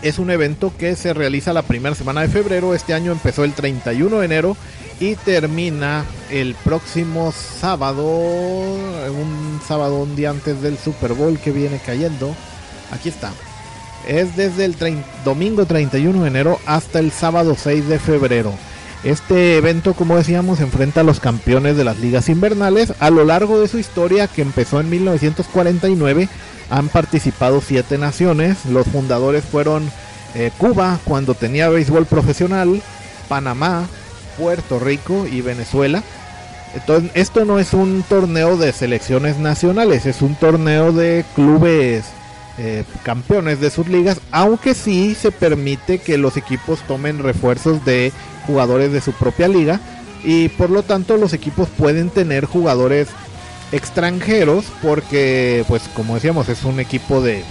es un evento que se realiza la primera semana de febrero. Este año empezó el 31 de enero y termina el próximo sábado, un sábado un día antes del Super Bowl que viene cayendo. Aquí está. Es desde el domingo 31 de enero hasta el sábado 6 de febrero. Este evento, como decíamos, enfrenta a los campeones de las ligas invernales. A lo largo de su historia, que empezó en 1949, han participado siete naciones. Los fundadores fueron eh, Cuba, cuando tenía béisbol profesional, Panamá, Puerto Rico y Venezuela. Entonces, esto no es un torneo de selecciones nacionales, es un torneo de clubes eh, campeones de sus ligas, aunque sí se permite que los equipos tomen refuerzos de jugadores de su propia liga y por lo tanto los equipos pueden tener jugadores extranjeros porque pues como decíamos es un equipo de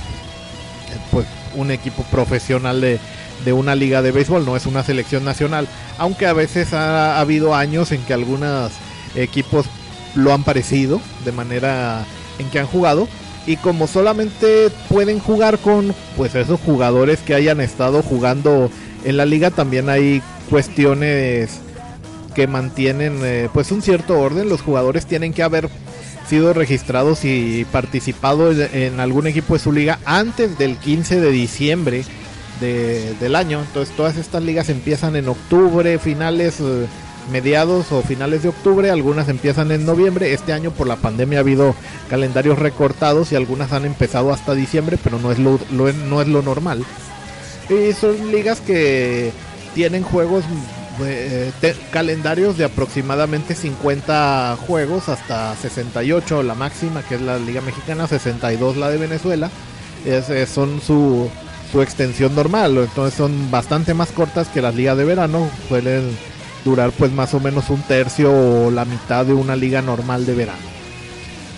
pues un equipo profesional de, de una liga de béisbol, no es una selección nacional, aunque a veces ha habido años en que algunos equipos lo han parecido de manera en que han jugado y como solamente pueden jugar con pues esos jugadores que hayan estado jugando en la liga también hay cuestiones que mantienen eh, pues un cierto orden. Los jugadores tienen que haber sido registrados y participado en algún equipo de su liga antes del 15 de diciembre del año entonces todas estas ligas empiezan en octubre finales eh, mediados o finales de octubre, algunas empiezan en noviembre. Este año por la pandemia ha habido calendarios recortados y algunas han empezado hasta diciembre, pero no es lo, no es lo normal. Y son ligas que tienen juegos, eh, calendarios de aproximadamente 50 juegos hasta 68 la máxima, que es la Liga Mexicana, 62 la de Venezuela. Es, son su, su extensión normal, entonces son bastante más cortas que las ligas de verano. Suelen durar pues más o menos un tercio o la mitad de una liga normal de verano.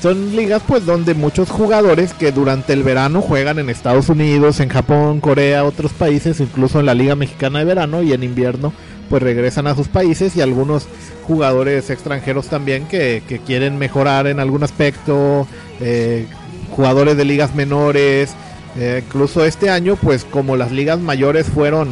Son ligas pues donde muchos jugadores que durante el verano juegan en Estados Unidos, en Japón, Corea, otros países, incluso en la Liga Mexicana de Verano y en invierno pues regresan a sus países y algunos jugadores extranjeros también que, quieren mejorar en algún aspecto, eh, jugadores de ligas menores, eh, incluso este año pues como las ligas mayores fueron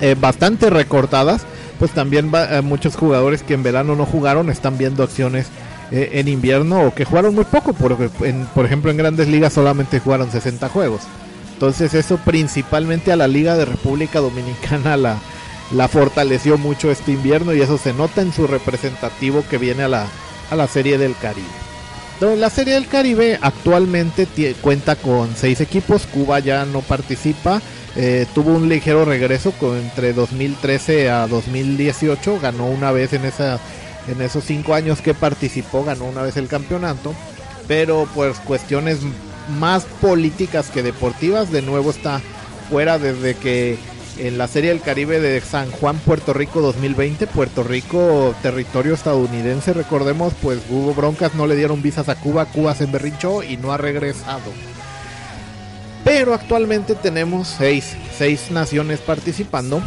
eh, bastante recortadas, pues también va, eh, muchos jugadores que en verano no jugaron están viendo acciones en invierno o que jugaron muy poco, porque por ejemplo en grandes ligas solamente jugaron 60 juegos. Entonces eso principalmente a la Liga de República Dominicana la, la fortaleció mucho este invierno y eso se nota en su representativo que viene a la, a la Serie del Caribe. La Serie del Caribe actualmente cuenta con seis equipos, Cuba ya no participa, eh, tuvo un ligero regreso con, entre 2013 a 2018, ganó una vez en, esa, en esos cinco años que participó, ganó una vez el campeonato, pero pues cuestiones más políticas que deportivas, de nuevo está fuera desde que en la Serie del Caribe de San Juan, Puerto Rico 2020, Puerto Rico, territorio estadounidense, recordemos, pues hubo broncas, no le dieron visas a Cuba, Cuba se emberrinchó y no ha regresado. Pero actualmente tenemos seis, naciones participando.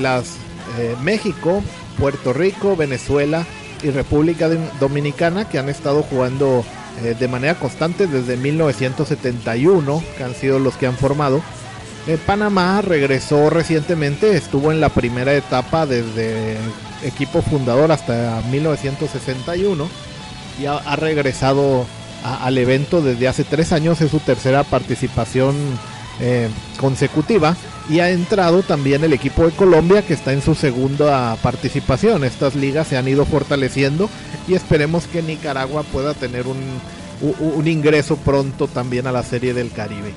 Las eh, México, Puerto Rico, Venezuela y República Dominicana que han estado jugando eh, de manera constante desde 1971, que han sido los que han formado. Eh, Panamá regresó recientemente, estuvo en la primera etapa desde equipo fundador hasta 1961 y ha regresado al evento desde hace tres años, es su tercera participación eh, consecutiva y ha entrado también el equipo de Colombia que está en su segunda participación. Estas ligas se han ido fortaleciendo y esperemos que Nicaragua pueda tener un, un ingreso pronto también a la Serie del Caribe.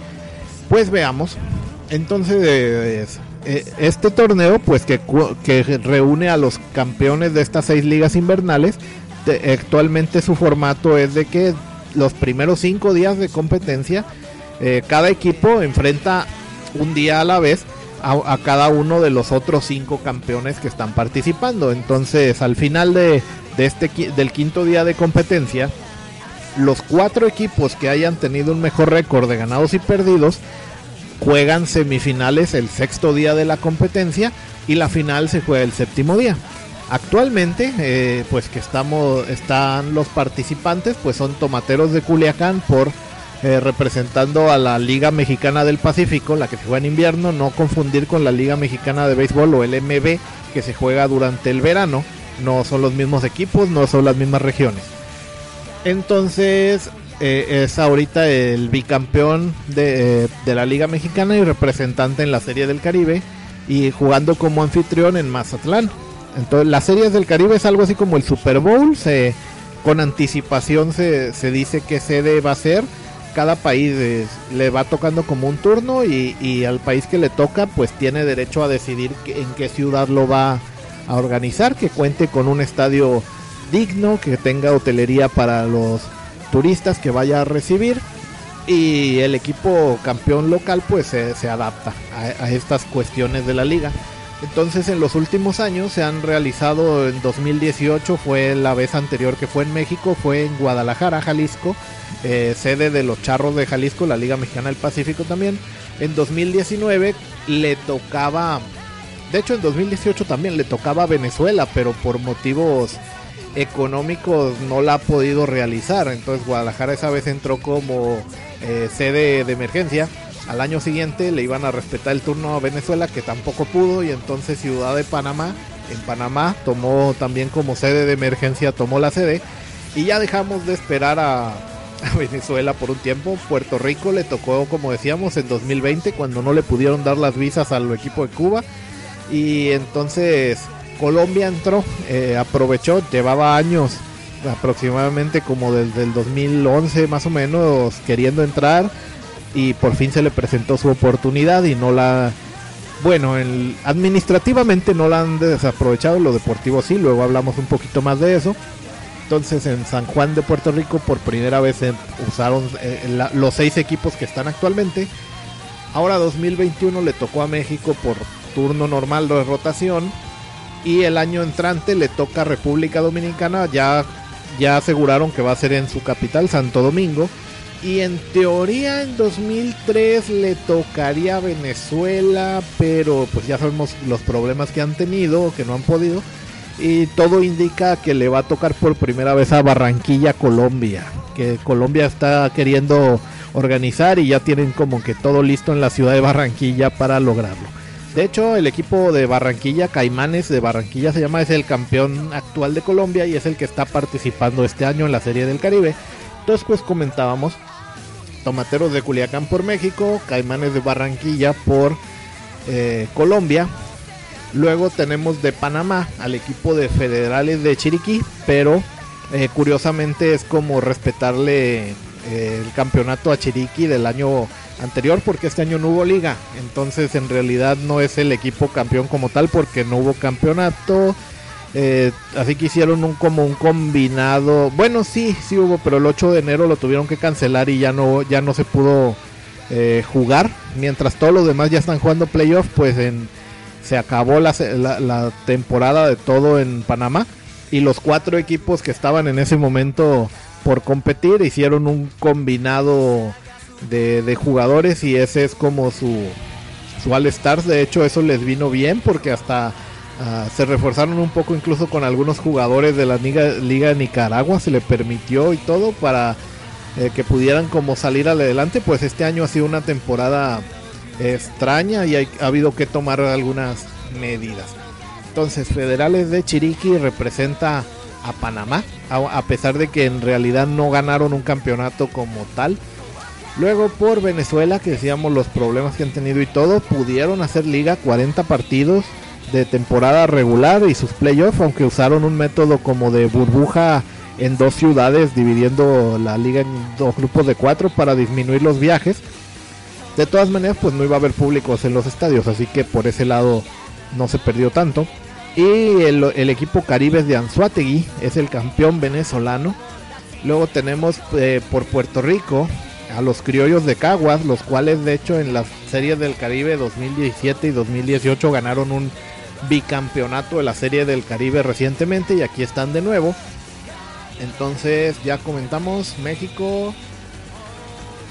Pues veamos. Entonces, eh, este torneo, pues que, que reúne a los campeones de estas seis ligas invernales, actualmente su formato es de que los primeros cinco días de competencia, eh, cada equipo enfrenta un día a la vez a, cada uno de los otros cinco campeones que están participando. Entonces, al final de, este del quinto día de competencia, los cuatro equipos que hayan tenido un mejor récord de ganados y perdidos juegan semifinales el sexto día de la competencia y la final se juega el séptimo día. Actualmente, eh, pues que estamos, están los participantes, pues son tomateros de Culiacán por eh, representando a la Liga Mexicana del Pacífico, la que se juega en invierno, no confundir con la Liga Mexicana de Béisbol o el MB que se juega durante el verano. No son los mismos equipos, no son las mismas regiones. Entonces, eh, es ahorita el bicampeón de, de la Liga Mexicana y representante en la Serie del Caribe y jugando como anfitrión en Mazatlán. Entonces, las series del Caribe es algo así como el Super Bowl. Se, con anticipación se, se dice qué sede va a ser. Cada país le va tocando como un turno y, y, al país que le toca pues tiene derecho a decidir en qué ciudad lo va a organizar, que cuente con un estadio digno, que tenga hotelería para los turistas que vaya a recibir y el equipo campeón local pues se, adapta a, a, estas cuestiones de la liga. Entonces en los últimos años se han realizado, en 2018 fue la vez anterior que fue en México, fue en Guadalajara, Jalisco, eh, sede de los Charros de Jalisco, la Liga Mexicana del Pacífico también. En 2019 le tocaba, de hecho en 2018 también le tocaba a Venezuela, pero por motivos económicos no la ha podido realizar. Entonces Guadalajara esa vez entró como eh, sede de emergencia. Al año siguiente le iban a respetar el turno a Venezuela que tampoco pudo y entonces Ciudad de Panamá en Panamá tomó también como sede de emergencia tomó la sede y ya dejamos de esperar a, a Venezuela por un tiempo. Puerto Rico le tocó como decíamos en 2020 cuando no le pudieron dar las visas al equipo de Cuba y entonces Colombia entró, eh, aprovechó, llevaba años aproximadamente como desde el 2011 más o menos queriendo entrar y por fin se le presentó su oportunidad y no la bueno administrativamente no la han desaprovechado lo deportivo sí luego hablamos un poquito más de eso. Entonces en San Juan de Puerto Rico por primera vez usaron eh, los seis equipos que están actualmente. Ahora 2021 le tocó a México por turno normal de rotación y el año entrante le toca a República Dominicana ya ya aseguraron que va a ser en su capital Santo Domingo y en teoría en 2003 le tocaría a Venezuela, pero pues ya sabemos los problemas que han tenido, que no han podido. Y todo indica que le va a tocar por primera vez a Barranquilla, Colombia. Que Colombia está queriendo organizar y ya tienen como que todo listo en la ciudad de Barranquilla para lograrlo. De hecho, el equipo de Barranquilla, Caimanes de Barranquilla se llama, es el campeón actual de Colombia y es el que está participando este año en la Serie del Caribe. Entonces, pues comentábamos, Tomateros de Culiacán por México, Caimanes de Barranquilla por eh, Colombia. Luego tenemos de Panamá al equipo de Federales de Chiriquí, pero eh, curiosamente es como respetarle eh, el campeonato a Chiriquí del año anterior porque este año no hubo liga. Entonces en realidad no es el equipo campeón como tal porque no hubo campeonato. Eh, así que hicieron un como un combinado. Bueno, sí, sí hubo, pero el 8 de enero lo tuvieron que cancelar y ya no, ya no se pudo eh, jugar. Mientras todos los demás ya están jugando playoff, pues en, se acabó la, la, la temporada de todo en Panamá. Y los cuatro equipos que estaban en ese momento por competir hicieron un combinado de, de, jugadores y ese es como su, su All Stars. De hecho, eso les vino bien porque hasta uh, se reforzaron un poco incluso con algunos jugadores de la Liga, Liga de Nicaragua. Se le permitió y todo para eh, que pudieran como salir adelante. Pues este año ha sido una temporada extraña y hay, ha habido que tomar algunas medidas. Entonces, Federales de Chiriquí representa a Panamá, a pesar de que en realidad no ganaron un campeonato como tal. Luego por Venezuela, que decíamos los problemas que han tenido y todo, pudieron hacer liga 40 partidos de temporada regular y sus playoffs, aunque usaron un método como de burbuja en dos ciudades, dividiendo la liga en dos grupos de cuatro para disminuir los viajes. De todas maneras, pues no iba a haber públicos en los estadios, así que por ese lado no se perdió tanto. Y el, equipo Caribes de Anzuategui es el campeón venezolano. Luego tenemos eh, por Puerto Rico a los criollos de Caguas, los cuales de hecho en las series del Caribe 2017 y 2018 ganaron un bicampeonato de la serie del Caribe recientemente y aquí están de nuevo. Entonces ya comentamos México,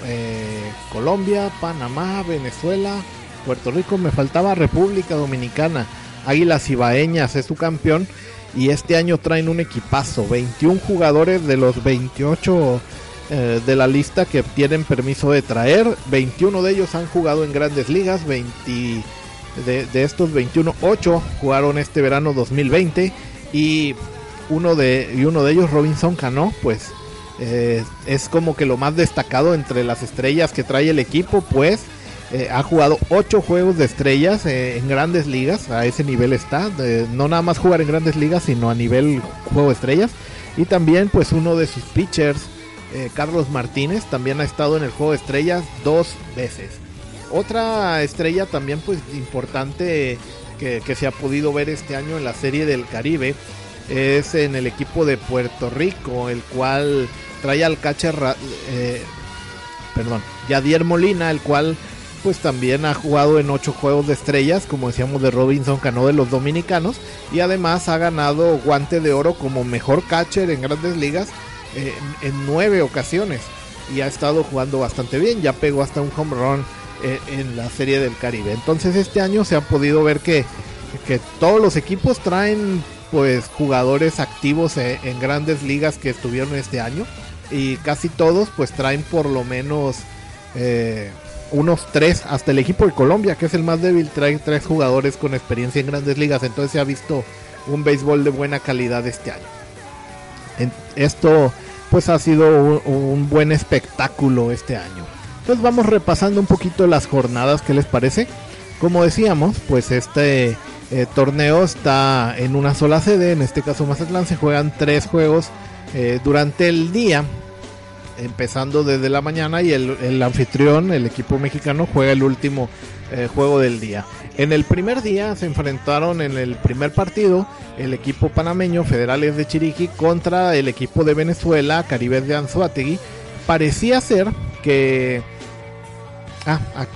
eh, Colombia, Panamá, Venezuela, Puerto Rico, me faltaba República Dominicana, Águilas Ibaeñas es su campeón y este año traen un equipazo, 21 jugadores de los 28 eh, de la lista que tienen permiso de traer. 21 de ellos han jugado en grandes ligas. 20, de, de, estos 21, 8 jugaron este verano 2020. Y uno de, y uno de ellos, Robinson Cano, pues eh, es como que lo más destacado entre las estrellas que trae el equipo. Pues eh, ha jugado 8 juegos de estrellas en grandes ligas, a ese nivel está, no nada más jugar en grandes ligas, sino a nivel juego de estrellas. Y también pues uno de sus pitchers, eh, Carlos Martínez, también ha estado en el juego de estrellas dos veces. Otra estrella también pues importante que, se ha podido ver este año en la serie del Caribe es en el equipo de Puerto Rico, el cual trae al catcher, eh, perdón, Yadier Molina, el cual pues también ha jugado en ocho juegos de estrellas, como decíamos de Robinson Cano de los dominicanos, y además ha ganado guante de oro como mejor catcher en grandes ligas eh, en, nueve ocasiones y ha estado jugando bastante bien, ya pegó hasta un home run eh, en la serie del Caribe. Entonces este año se ha podido ver que, que todos los equipos traen pues jugadores activos en, en grandes ligas que estuvieron este año y casi todos pues traen por lo menos eh, unos tres, hasta el equipo de Colombia, que es el más débil, trae tres jugadores con experiencia en grandes ligas, entonces se ha visto un béisbol de buena calidad este año. esto pues ha sido un, buen espectáculo este año. Entonces vamos repasando un poquito las jornadas, ¿qué les parece? Como decíamos, pues este eh, torneo está en una sola sede, en este caso Mazatlán, se juegan tres juegos eh, durante el día, empezando desde la mañana y el, anfitrión, el equipo mexicano, juega el último eh, juego del día. En el primer día se enfrentaron en el primer partido el equipo panameño Federales de Chiriquí contra el equipo de Venezuela Caribes de Anzuategui. Parecía ser que... Ah, ah,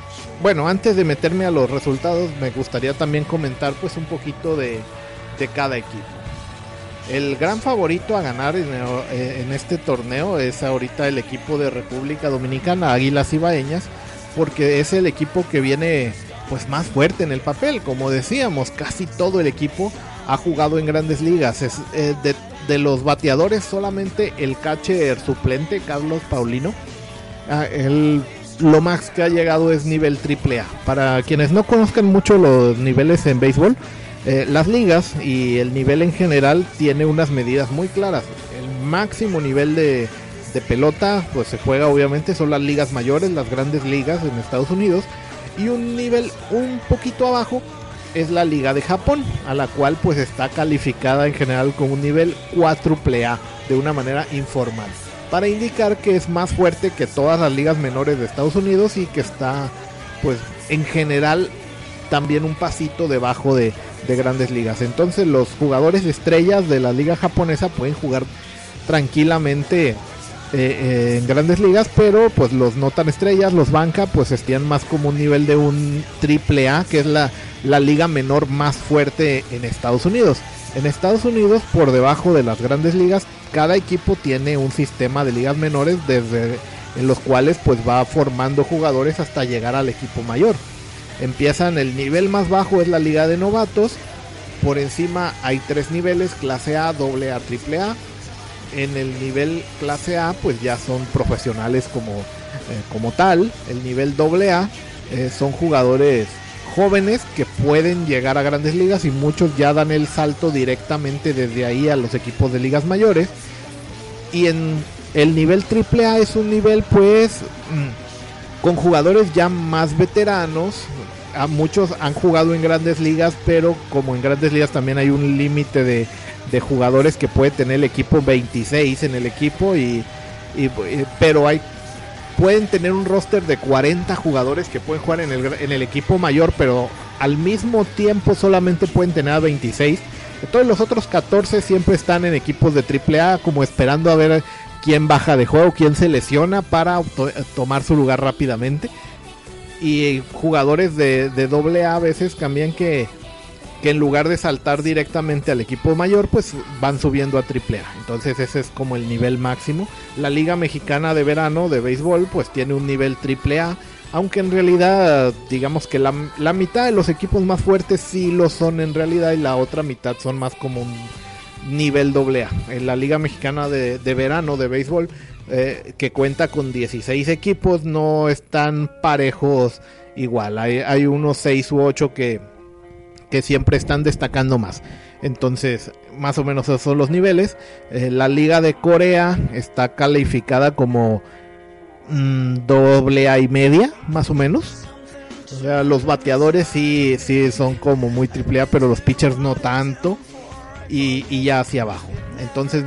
bueno, antes de meterme a los resultados me gustaría también comentar pues un poquito de, de cada equipo. El gran favorito a ganar eh, en, este torneo es ahorita el equipo de República Dominicana, Águilas Ibaeñas, porque es el equipo que viene pues más fuerte en el papel. Como decíamos, casi todo el equipo ha jugado en grandes ligas. Es, eh, de, los bateadores solamente el catcher suplente, Carlos Paulino. Ah, lo más que ha llegado es nivel AAA. Para quienes no conozcan mucho los niveles en béisbol, eh, las ligas y el nivel en general tiene unas medidas muy claras. El máximo nivel de, pelota, pues se juega obviamente, son las ligas mayores, las grandes ligas en Estados Unidos. Y un nivel un poquito abajo es la liga de Japón, a la cual pues está calificada en general como un nivel 4A de una manera informal. Para indicar que es más fuerte que todas las ligas menores de Estados Unidos y que está pues en general también un pasito debajo de, de grandes ligas. Entonces los jugadores estrellas de la liga japonesa pueden jugar tranquilamente eh, eh, en grandes ligas, pero pues los no tan estrellas, los banca, pues están más como un nivel de un triple A, que es la, la liga menor más fuerte en Estados Unidos. En Estados Unidos, por debajo de las grandes ligas, cada equipo tiene un sistema de ligas menores desde en los cuales pues va formando jugadores hasta llegar al equipo mayor. Empiezan el nivel más bajo es la liga de novatos. Por encima hay tres niveles, clase A, doble A, triple A. En el nivel clase A pues ya son profesionales como, eh, como tal. El nivel doble A eh, son jugadores jóvenes que pueden llegar a grandes ligas y muchos ya dan el salto directamente desde ahí a los equipos de ligas mayores. Y en el nivel triple A es un nivel pues mm, con jugadores ya más veteranos, a muchos han jugado en grandes ligas, pero como en grandes ligas también hay un límite de, jugadores que puede tener el equipo 26 en el equipo y, pero hay pueden tener un roster de 40 jugadores que pueden jugar en el, en el equipo mayor, pero al mismo tiempo solamente pueden tener a 26. Todos los otros 14 siempre están en equipos de AAA como esperando a ver quién baja de juego, quién se lesiona para tomar su lugar rápidamente y jugadores de, de doble A a veces cambian que, que en lugar de saltar directamente al equipo mayor, pues van subiendo a triple A. Entonces ese es como el nivel máximo. La Liga Mexicana de Verano de Béisbol pues tiene un nivel triple A. Aunque en realidad digamos que la, la mitad de los equipos más fuertes sí lo son en realidad y la otra mitad son más como un nivel doble A. En la Liga Mexicana de, de Verano de Béisbol eh, que cuenta con 16 equipos, no están parejos igual. Hay, unos 6 u 8 que, que siempre están destacando más. Entonces, más o menos esos son los niveles. Eh, la Liga de Corea está calificada como mm, doble A y media, más o menos. O sea, los bateadores sí, sí son como muy triple A, pero los pitchers no tanto. Y, ya hacia abajo. Entonces,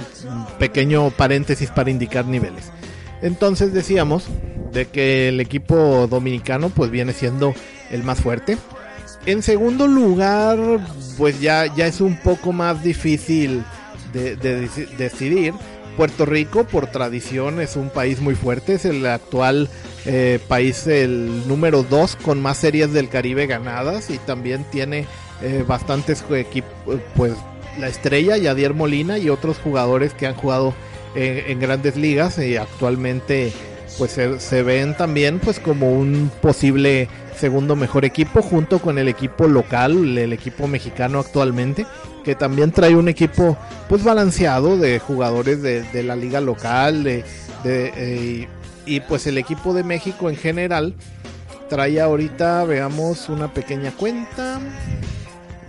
pequeño paréntesis para indicar niveles. Entonces decíamos de que el equipo dominicano pues viene siendo el más fuerte. En segundo lugar, pues ya, ya es un poco más difícil de, decidir. Puerto Rico, por tradición, es un país muy fuerte, es el actual eh, país, el número 2 con más series del Caribe ganadas y también tiene eh, bastantes equipos, pues la estrella, Yadier Molina y otros jugadores que han jugado en, grandes ligas y actualmente pues se, ven también pues como un posible segundo mejor equipo junto con el equipo local, el equipo mexicano actualmente, que también trae un equipo pues balanceado de jugadores de, la liga local de, eh, y pues el equipo de México en general trae ahorita, veamos una pequeña cuenta.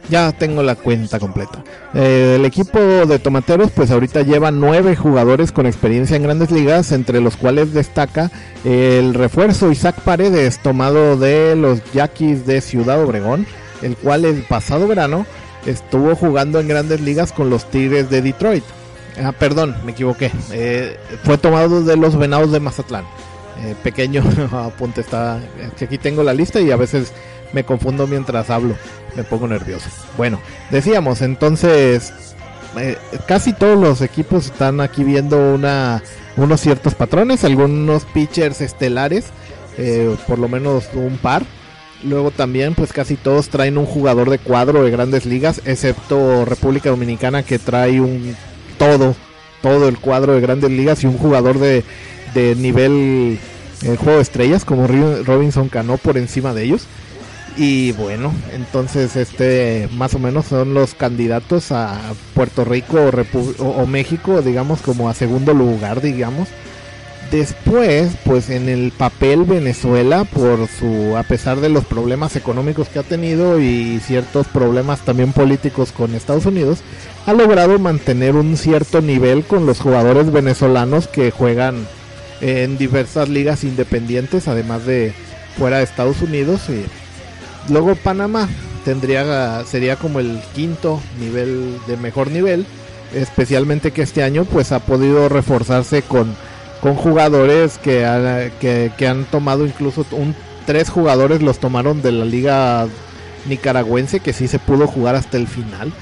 Ya tengo la cuenta completa. Eh, el equipo de Tomateros pues ahorita lleva nueve jugadores con experiencia en grandes ligas, entre los cuales destaca el refuerzo Isaac Paredes, tomado de los Yaquis de Ciudad Obregón, el cual el pasado verano estuvo jugando en grandes ligas con los Tigres de Detroit. Ah, perdón, me equivoqué. Eh, fue tomado de los Venados de Mazatlán. Eh, pequeño apunte está. Que aquí tengo la lista y a veces me confundo mientras hablo, me pongo nervioso. Bueno, decíamos entonces, eh, casi todos los equipos están aquí viendo una, unos ciertos patrones, algunos pitchers estelares, eh, por lo menos un par. Luego también, pues casi todos traen un jugador de cuadro de grandes ligas, excepto República Dominicana que trae un todo, todo el cuadro de grandes ligas y un jugador de, de nivel el eh, juego de estrellas como Robinson Cano por encima de ellos. Y bueno, entonces este más o menos son los candidatos a Puerto Rico o, México, digamos como a segundo lugar, digamos. Después, pues en el papel Venezuela, por su, a pesar de los problemas económicos que ha tenido y ciertos problemas también políticos con Estados Unidos, ha logrado mantener un cierto nivel con los jugadores venezolanos que juegan en diversas ligas independientes, además de fuera de Estados Unidos. Y, Luego Panamá tendría sería como el quinto nivel de mejor nivel, especialmente que este año pues ha podido reforzarse con, con jugadores que, que, han tomado incluso un tres jugadores los tomaron de la liga nicaragüense que sí se pudo jugar hasta el final.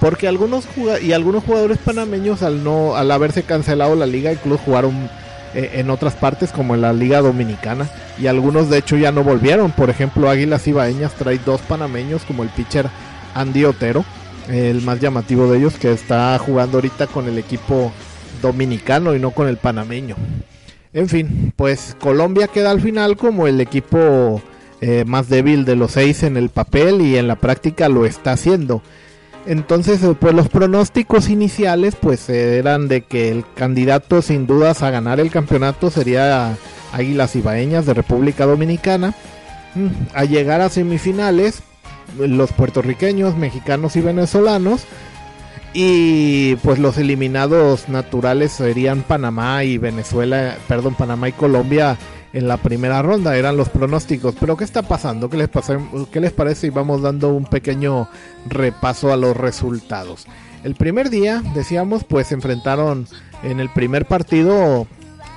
Porque algunos y algunos jugadores panameños al no al haberse cancelado la liga incluso jugaron eh, en otras partes como en la Liga Dominicana y algunos de hecho ya no volvieron. Por ejemplo, Águilas Ibaeñas trae dos panameños como el pitcher Andy Otero, el más llamativo de ellos que está jugando ahorita con el equipo dominicano y no con el panameño. En fin, pues Colombia queda al final como el equipo eh, más débil de los seis en el papel y en la práctica lo está haciendo. Entonces, eh, pues los pronósticos iniciales pues eran de que el candidato sin dudas a ganar el campeonato sería Águilas Ibaeñas de República Dominicana. Mm, a llegar a semifinales, los puertorriqueños, mexicanos y venezolanos. Y pues los eliminados naturales serían Panamá y Venezuela, perdón, Panamá y Colombia en la primera ronda, eran los pronósticos. Pero ¿qué está pasando? ¿Qué les, ¿Qué les parece? Y vamos dando un pequeño repaso a los resultados. El primer día, decíamos, pues se enfrentaron en el primer partido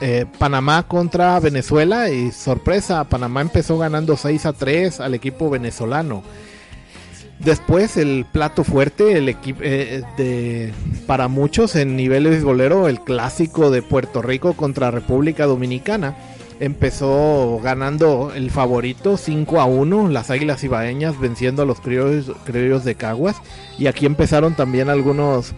eh, Panamá contra Venezuela y sorpresa, Panamá empezó ganando 6 a 3 al equipo venezolano. Después el plato fuerte, el equipo eh, de para muchos en niveles golero, el clásico de Puerto Rico contra República Dominicana empezó ganando el favorito 5 a 1, las Águilas Ibaeñas venciendo a los criollos, de Caguas. Y aquí empezaron también algunos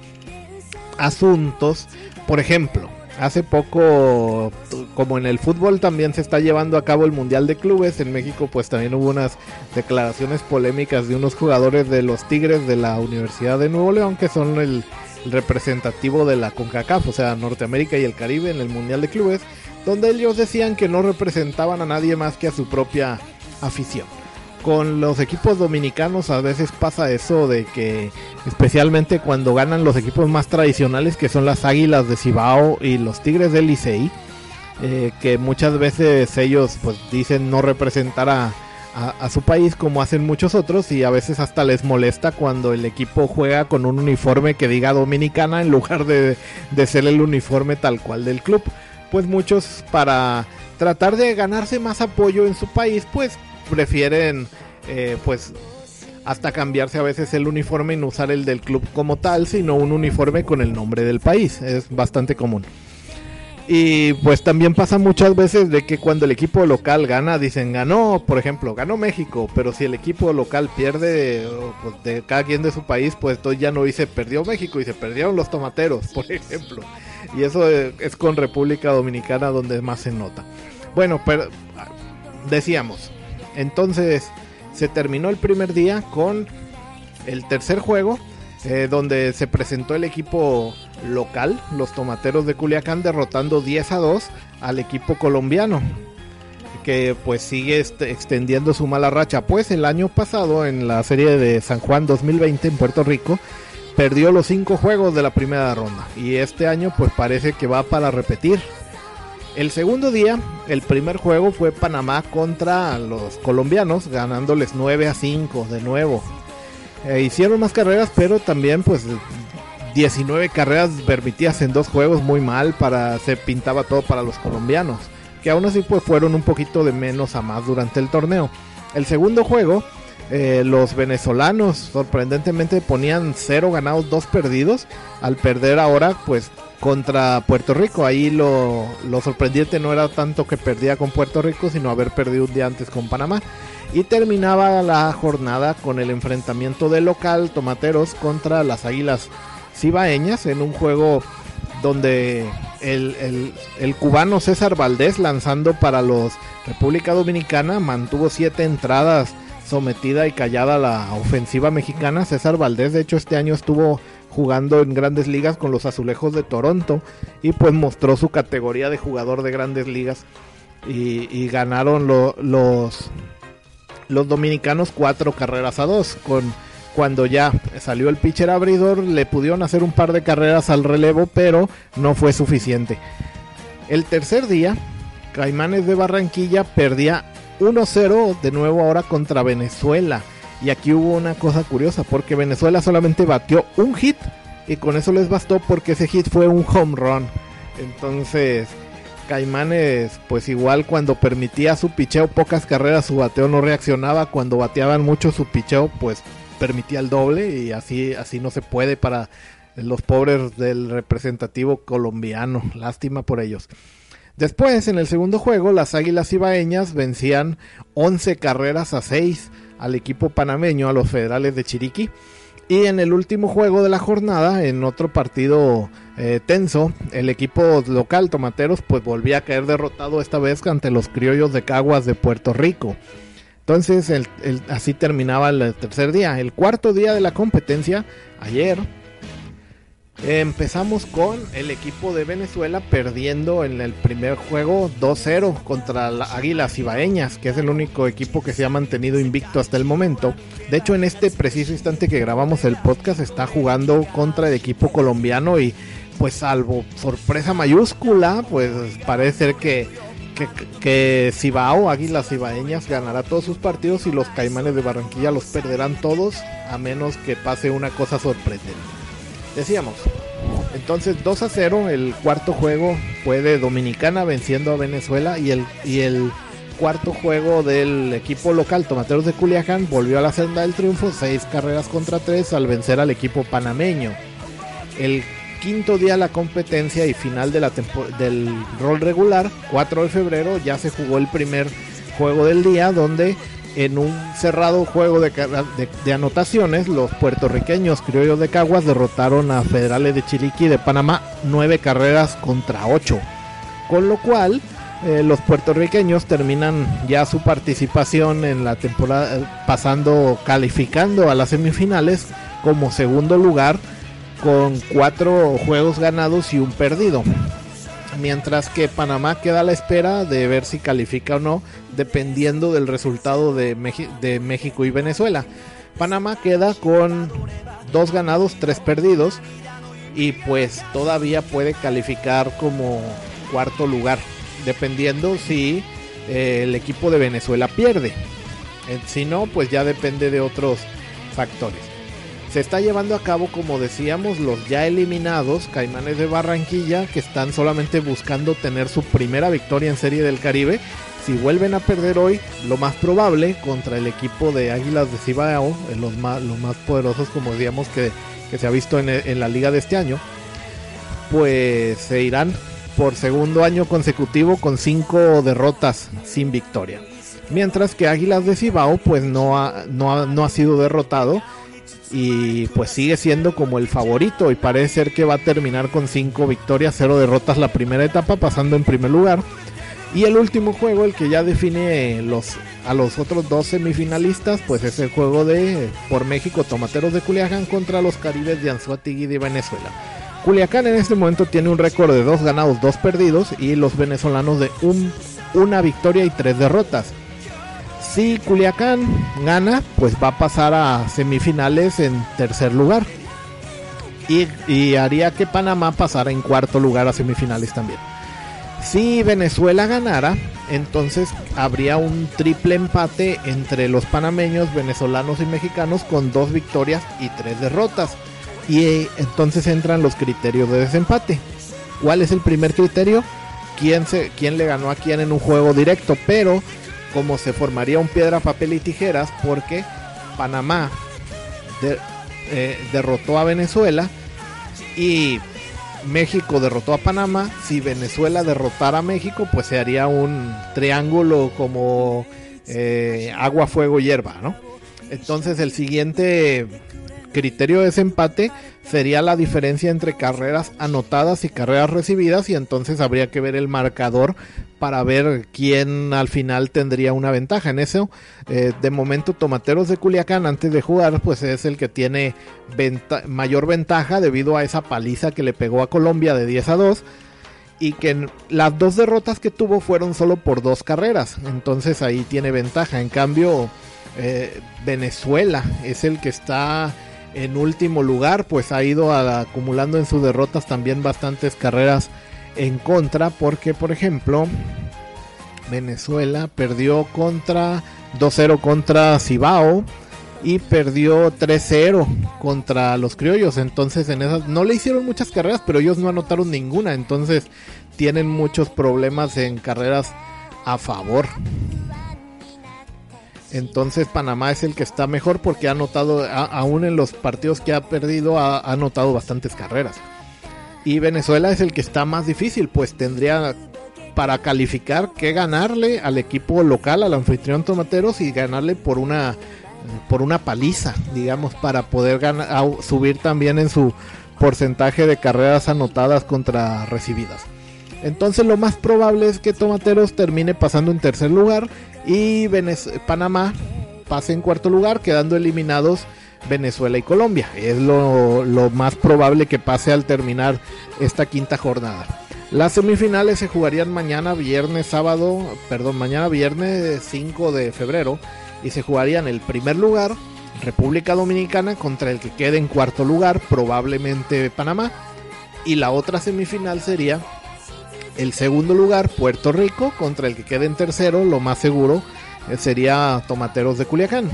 asuntos. Por ejemplo, hace poco, como en el fútbol también se está llevando a cabo el Mundial de Clubes, en México pues también hubo unas declaraciones polémicas de unos jugadores de los Tigres de la Universidad de Nuevo León, que son el representativo de la CONCACAF, o sea, Norteamérica y el Caribe en el Mundial de Clubes donde ellos decían que no representaban a nadie más que a su propia afición. Con los equipos dominicanos a veces pasa eso de que especialmente cuando ganan los equipos más tradicionales que son las Águilas de Cibao y los Tigres del Licey, eh, que muchas veces ellos pues dicen no representar a, a, su país como hacen muchos otros y a veces hasta les molesta cuando el equipo juega con un uniforme que diga dominicana en lugar de, de ser el uniforme tal cual del club. Pues muchos para tratar de ganarse más apoyo en su país pues prefieren eh, pues hasta cambiarse a veces el uniforme y no usar el del club como tal, sino un uniforme con el nombre del país. Es bastante común. Y pues también pasa muchas veces de que cuando el equipo local gana, dicen ganó, por ejemplo, ganó México, pero si el equipo local pierde pues, de cada quien de su país, pues entonces ya no dice perdió México y se perdieron los tomateros, por ejemplo. Y eso es con República Dominicana donde más se nota. Bueno, pero decíamos, entonces se terminó el primer día con el tercer juego, eh, donde se presentó el equipo local, los Tomateros de Culiacán, derrotando 10 a 2 al equipo colombiano, que pues sigue extendiendo su mala racha. Pues el año pasado, en la serie de San Juan 2020 en Puerto Rico, perdió los 5 juegos de la primera ronda. Y este año pues parece que va para repetir. El segundo día, el primer juego fue Panamá contra los colombianos, ganándoles 9 a 5 de nuevo. Eh, hicieron más carreras, pero también pues 19 carreras permitidas en dos juegos, muy mal, para se pintaba todo para los colombianos, que aún así pues fueron un poquito de menos a más durante el torneo. El segundo juego, eh, los venezolanos sorprendentemente ponían 0 ganados, 2 perdidos, al perder ahora pues contra Puerto Rico. Ahí lo, lo sorprendente no era tanto que perdía con Puerto Rico, sino haber perdido un día antes con Panamá. Y terminaba la jornada con el enfrentamiento del local Tomateros contra las Águilas cibaeñas en un juego donde el, cubano César Valdés lanzando para los República Dominicana mantuvo siete entradas sometida y callada la ofensiva mexicana. César Valdés de hecho este año estuvo jugando en grandes ligas con los azulejos de Toronto y pues mostró su categoría de jugador de grandes ligas y, ganaron los, los dominicanos cuatro carreras a dos con cuando ya salió el pitcher abridor, le pudieron hacer un par de carreras al relevo, pero no fue suficiente. El tercer día, Caimanes de Barranquilla perdía 1-0 de nuevo ahora contra Venezuela. Y aquí hubo una cosa curiosa, porque Venezuela solamente batió un hit y con eso les bastó porque ese hit fue un home run. Entonces, Caimanes, pues igual cuando permitía su picheo pocas carreras, su bateo no reaccionaba. Cuando bateaban mucho su picheo, pues permitía el doble y así, así no se puede para los pobres del representativo colombiano. Lástima por ellos. Después, en el segundo juego, las Águilas Ibaeñas vencían 11 carreras a 6 al equipo panameño, a los federales de Chiriquí. Y en el último juego de la jornada, en otro partido eh, tenso, el equipo local Tomateros pues volvía a caer derrotado esta vez ante los criollos de Caguas de Puerto Rico. Entonces, el, así terminaba el tercer día. El cuarto día de la competencia, ayer, empezamos con el equipo de Venezuela perdiendo en el primer juego 2-0 contra las Águilas Ibaeñas, que es el único equipo que se ha mantenido invicto hasta el momento. De hecho, en este preciso instante que grabamos el podcast, está jugando contra el equipo colombiano y pues salvo sorpresa mayúscula, pues parece ser que que, que Cibao, Águilas Cibaeñas, ganará todos sus partidos y los Caimanes de Barranquilla los perderán todos, a menos que pase una cosa sorprendente. Decíamos, entonces 2 a 0, el cuarto juego fue de Dominicana venciendo a Venezuela y el, y el cuarto juego del equipo local Tomateros de Culiacán volvió a la senda del triunfo, 6 carreras contra 3 al vencer al equipo panameño. El quinto día de la competencia y final de la del rol regular, 4 de febrero, ya se jugó el primer juego del día donde en un cerrado juego de, anotaciones, los puertorriqueños criollos de Caguas derrotaron a Federales de Chiriquí de Panamá nueve carreras contra 8. Con lo cual, eh, los puertorriqueños terminan ya su participación en la temporada, pasando, calificando a las semifinales como segundo lugar con cuatro juegos ganados y un perdido. Mientras que Panamá queda a la espera de ver si califica o no, dependiendo del resultado de, de México y Venezuela. Panamá queda con dos ganados, tres perdidos. Y pues todavía puede calificar como cuarto lugar, dependiendo si eh, el equipo de Venezuela pierde. Eh, si no, pues ya depende de otros factores. Se está llevando a cabo, como decíamos, los ya eliminados Caimanes de Barranquilla, que están solamente buscando tener su primera victoria en Serie del Caribe. Si vuelven a perder hoy, lo más probable contra el equipo de Águilas de Cibao, los más, los más poderosos, como decíamos, que, se ha visto en, en la liga de este año, pues se irán por segundo año consecutivo con cinco derrotas sin victoria. Mientras que Águilas de Cibao pues no ha, no no ha sido derrotado y pues sigue siendo como el favorito y parece ser que va a terminar con 5 victorias, 0 derrotas la primera etapa pasando en primer lugar. Y el último juego, el que ya define los, a los otros dos semifinalistas, pues es el juego de por México Tomateros de Culiacán contra los Caribes de Anzuategui de Venezuela. Culiacán en este momento tiene un récord de 2 ganados, 2 perdidos y los venezolanos de un, una victoria y 3 derrotas si Culiacán gana, pues va a pasar a semifinales en tercer lugar. Y, haría que Panamá pasara en cuarto lugar a semifinales también. Si Venezuela ganara, entonces habría un triple empate entre los panameños, venezolanos y mexicanos con dos victorias y tres derrotas. Y eh, entonces entran los criterios de desempate. ¿Cuál es el primer criterio? ¿Quién, se, quién le ganó a quién en un juego directo? Pero como se formaría un piedra, papel y tijeras porque Panamá eh, derrotó a Venezuela y México derrotó a Panamá. Si Venezuela derrotara a México, pues se haría un triángulo como eh, agua, fuego, hierba, ¿no? Entonces el siguiente criterio de desempate sería la diferencia entre carreras anotadas y carreras recibidas y entonces habría que ver el marcador para ver quién al final tendría una ventaja en eso. Eh, de momento Tomateros de Culiacán antes de jugar pues es el que tiene mayor ventaja debido a esa paliza que le pegó a Colombia de 10 a 2 y que las dos derrotas que tuvo fueron solo por dos carreras entonces ahí tiene ventaja en cambio eh, Venezuela es el que está en último lugar, pues ha ido acumulando en sus derrotas también bastantes carreras en contra, porque por ejemplo, Venezuela perdió contra 2-0 contra Cibao y perdió 3-0 contra los criollos. Entonces, en esas no le hicieron muchas carreras, pero ellos no anotaron ninguna. Entonces, tienen muchos problemas en carreras a favor. Entonces Panamá es el que está mejor porque ha anotado, aún en los partidos que ha perdido, ha anotado bastantes carreras. Y Venezuela es el que está más difícil, pues tendría para calificar que ganarle al equipo local, al anfitrión Tomateros y ganarle por una por una paliza, digamos, para poder ganar, subir también en su porcentaje de carreras anotadas contra recibidas. Entonces lo más probable es que Tomateros termine pasando en tercer lugar y Panamá pase en cuarto lugar, quedando eliminados Venezuela y Colombia. Es lo, más probable que pase al terminar esta quinta jornada. Las semifinales se jugarían mañana viernes, sábado, perdón, mañana viernes 5 de febrero y se jugarían el primer lugar, República Dominicana, contra el que quede en cuarto lugar, probablemente Panamá. Y la otra semifinal sería el segundo lugar, Puerto Rico, contra el que quede en tercero, lo más seguro eh, sería Tomateros de Culiacán.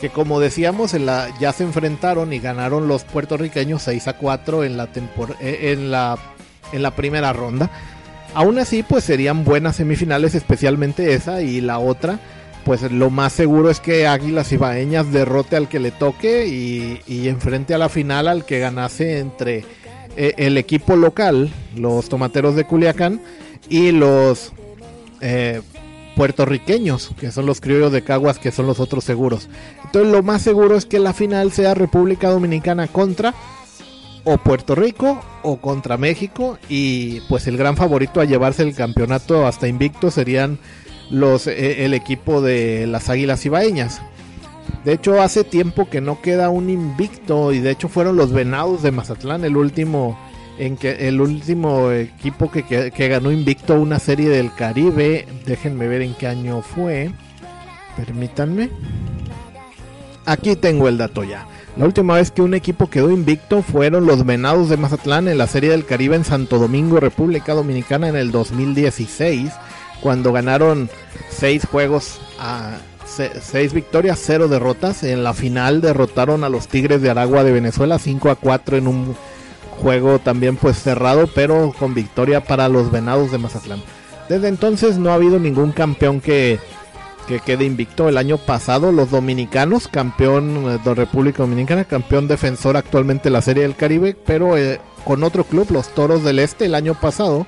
Que como decíamos, ya se enfrentaron y ganaron los puertorriqueños 6 a 4 en la, eh, en la, primera ronda. Aún así, pues serían buenas semifinales, especialmente esa y la otra. Pues lo más seguro es que Águilas Ibaeñas derrote al que le toque y, y enfrente a la final al que ganase entre eh, el equipo local, los tomateros de Culiacán, y los eh, puertorriqueños, que son los criollos de Caguas, que son los otros seguros. Entonces lo más seguro es que la final sea República Dominicana contra o Puerto Rico o contra México y pues el gran favorito a llevarse el campeonato hasta invicto serían los eh, el equipo de las Águilas Ibaeñas. De hecho, hace tiempo que no queda un invicto y de hecho fueron los Venados de Mazatlán el último en que el último equipo que, que, ganó invicto una serie del Caribe. Déjenme ver en qué año fue. Permítanme. Aquí tengo el dato ya. La última vez que un equipo quedó invicto fueron los Venados de Mazatlán en la Serie del Caribe en Santo Domingo, República Dominicana en el 2016, cuando ganaron seis juegos a 6 victorias, 0 derrotas. En la final derrotaron a los Tigres de Aragua de Venezuela 5 a 4 en un juego también pues cerrado, pero con victoria para los Venados de Mazatlán. Desde entonces no ha habido ningún campeón que, que quede invicto. El año pasado los dominicanos, campeón eh, de República Dominicana, campeón defensor actualmente la Serie del Caribe, pero eh, con otro club, los Toros del Este, el año pasado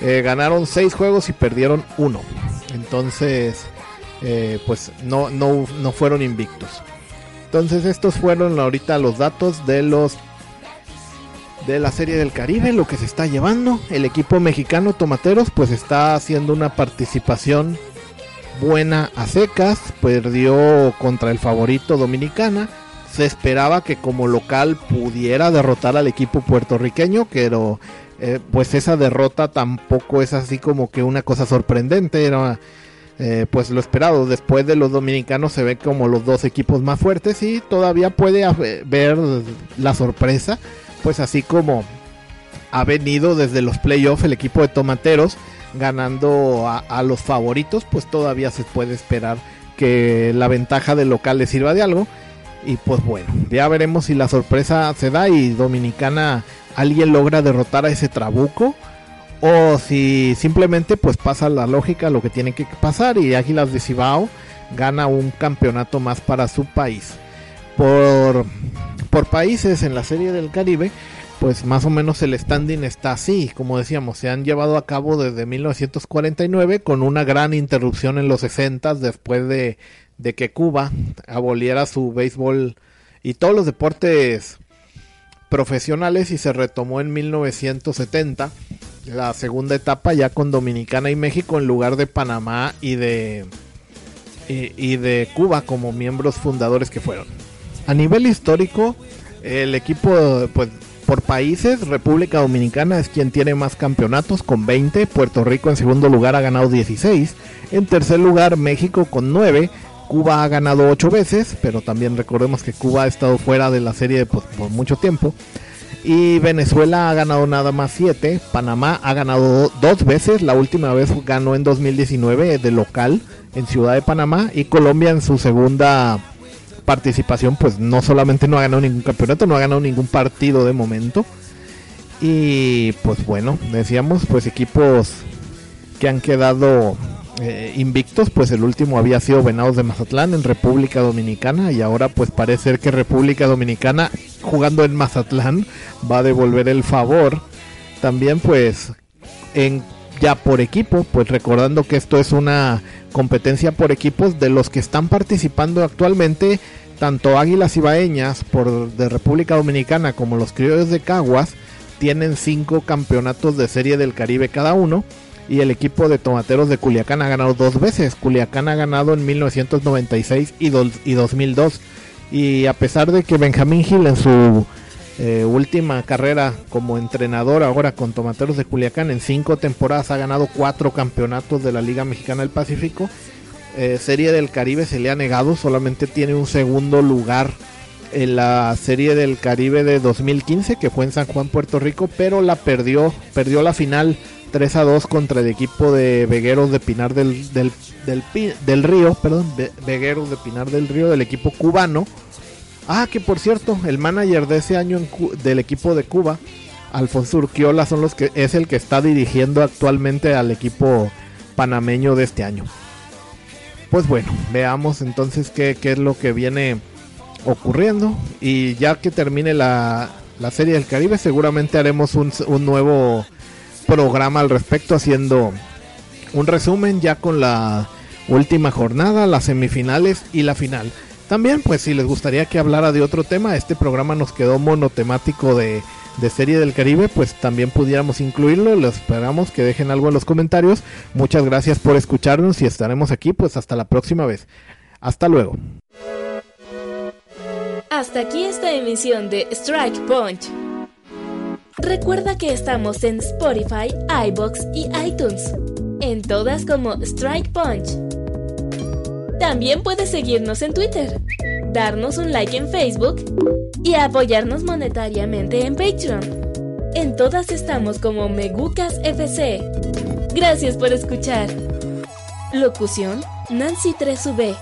eh, ganaron 6 juegos y perdieron uno. Entonces, pues no, no, no fueron invictos. Entonces estos fueron ahorita los datos de los de la Serie del Caribe, lo que se está llevando. El equipo mexicano Tomateros pues está haciendo una participación buena a secas, perdió contra el favorito Dominicana. Se esperaba que como local pudiera derrotar al equipo puertorriqueño, pero eh, pues esa derrota tampoco es así como que una cosa sorprendente, era eh, pues lo esperado. Después de los dominicanos se ve como los dos equipos más fuertes y todavía puede haber la sorpresa pues así como ha venido desde los playoffs el equipo de Tomateros ganando a, los favoritos, pues todavía se puede esperar que la ventaja del local le sirva de algo. Y pues bueno, ya veremos si la sorpresa se da y Dominicana alguien logra derrotar a ese trabuco. O si simplemente pues pasa la lógica lo que tiene que pasar y Águilas de Cibao gana un campeonato más para su país. Por por países en la serie del Caribe, pues más o menos el standing está así, como decíamos, se han llevado a cabo desde 1949 con una gran interrupción en los 60 después de, de que Cuba aboliera su béisbol y todos los deportes profesionales y se retomó en 1970 la segunda etapa ya con Dominicana y México en lugar de Panamá y de y de Cuba como miembros fundadores que fueron. A nivel histórico, el equipo, pues por países, República Dominicana es quien tiene más campeonatos con 20, Puerto Rico en segundo lugar ha ganado 16, en tercer lugar México con 9, Cuba ha ganado 8 veces, pero también recordemos que Cuba ha estado fuera de la serie pues, por mucho tiempo. Y Venezuela ha ganado nada más 7, Panamá ha ganado dos veces, la última vez ganó en 2019 de local en Ciudad de Panamá y Colombia en su segunda participación, pues no solamente no ha ganado ningún campeonato, no ha ganado ningún partido de momento. Y pues bueno, decíamos, pues equipos que han quedado eh, invictos, pues el último había sido Venados de Mazatlán en República Dominicana y ahora pues parece ser que República Dominicana jugando en Mazatlán va a devolver el favor. También pues en ya por equipo, pues recordando que esto es una competencia por equipos de los que están participando actualmente tanto Águilas Ibaeñas por de República Dominicana como los Criollos de Caguas tienen cinco campeonatos de serie del Caribe cada uno y el equipo de Tomateros de Culiacán ha ganado dos veces. Culiacán ha ganado en 1996 y, y 2002 y a pesar de que Benjamín Gil en su eh, última carrera como entrenador ahora con Tomateros de Culiacán. En cinco temporadas ha ganado cuatro campeonatos de la Liga Mexicana del Pacífico. Eh, serie del Caribe se le ha negado, solamente tiene un segundo lugar en la Serie del Caribe de 2015 que fue en San Juan, Puerto Rico, pero la perdió, perdió la final 3 a 2 contra el equipo de Vegueros de Pinar del, del, del Río, perdón, Vegueros de Pinar del Río del equipo cubano Ah, que por cierto, el manager de ese año del equipo de Cuba, Alfonso Urquiola, son los que es el que está dirigiendo actualmente al equipo panameño de este año. Pues bueno, veamos entonces qué, es lo que viene ocurriendo. Y ya que termine la, la Serie del Caribe, seguramente haremos un nuevo programa al respecto, haciendo un resumen ya con la última jornada, las semifinales y la final. También, pues si les gustaría que hablara de otro tema, este programa nos quedó monotemático de, de Serie del Caribe, pues también pudiéramos incluirlo. Les esperamos que dejen algo en los comentarios. Muchas gracias por escucharnos y estaremos aquí pues hasta la próxima vez. Hasta luego.
Hasta aquí esta emisión de Strike Punch. Recuerda que estamos en Spotify, iBox y iTunes. En todas como Strike Punch. También puedes seguirnos en Twitter, darnos un like en Facebook y apoyarnos monetariamente en Patreon. En todas estamos como Megucas FC. Gracias por escuchar. Locución Nancy 3V.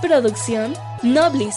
Producción Noblis.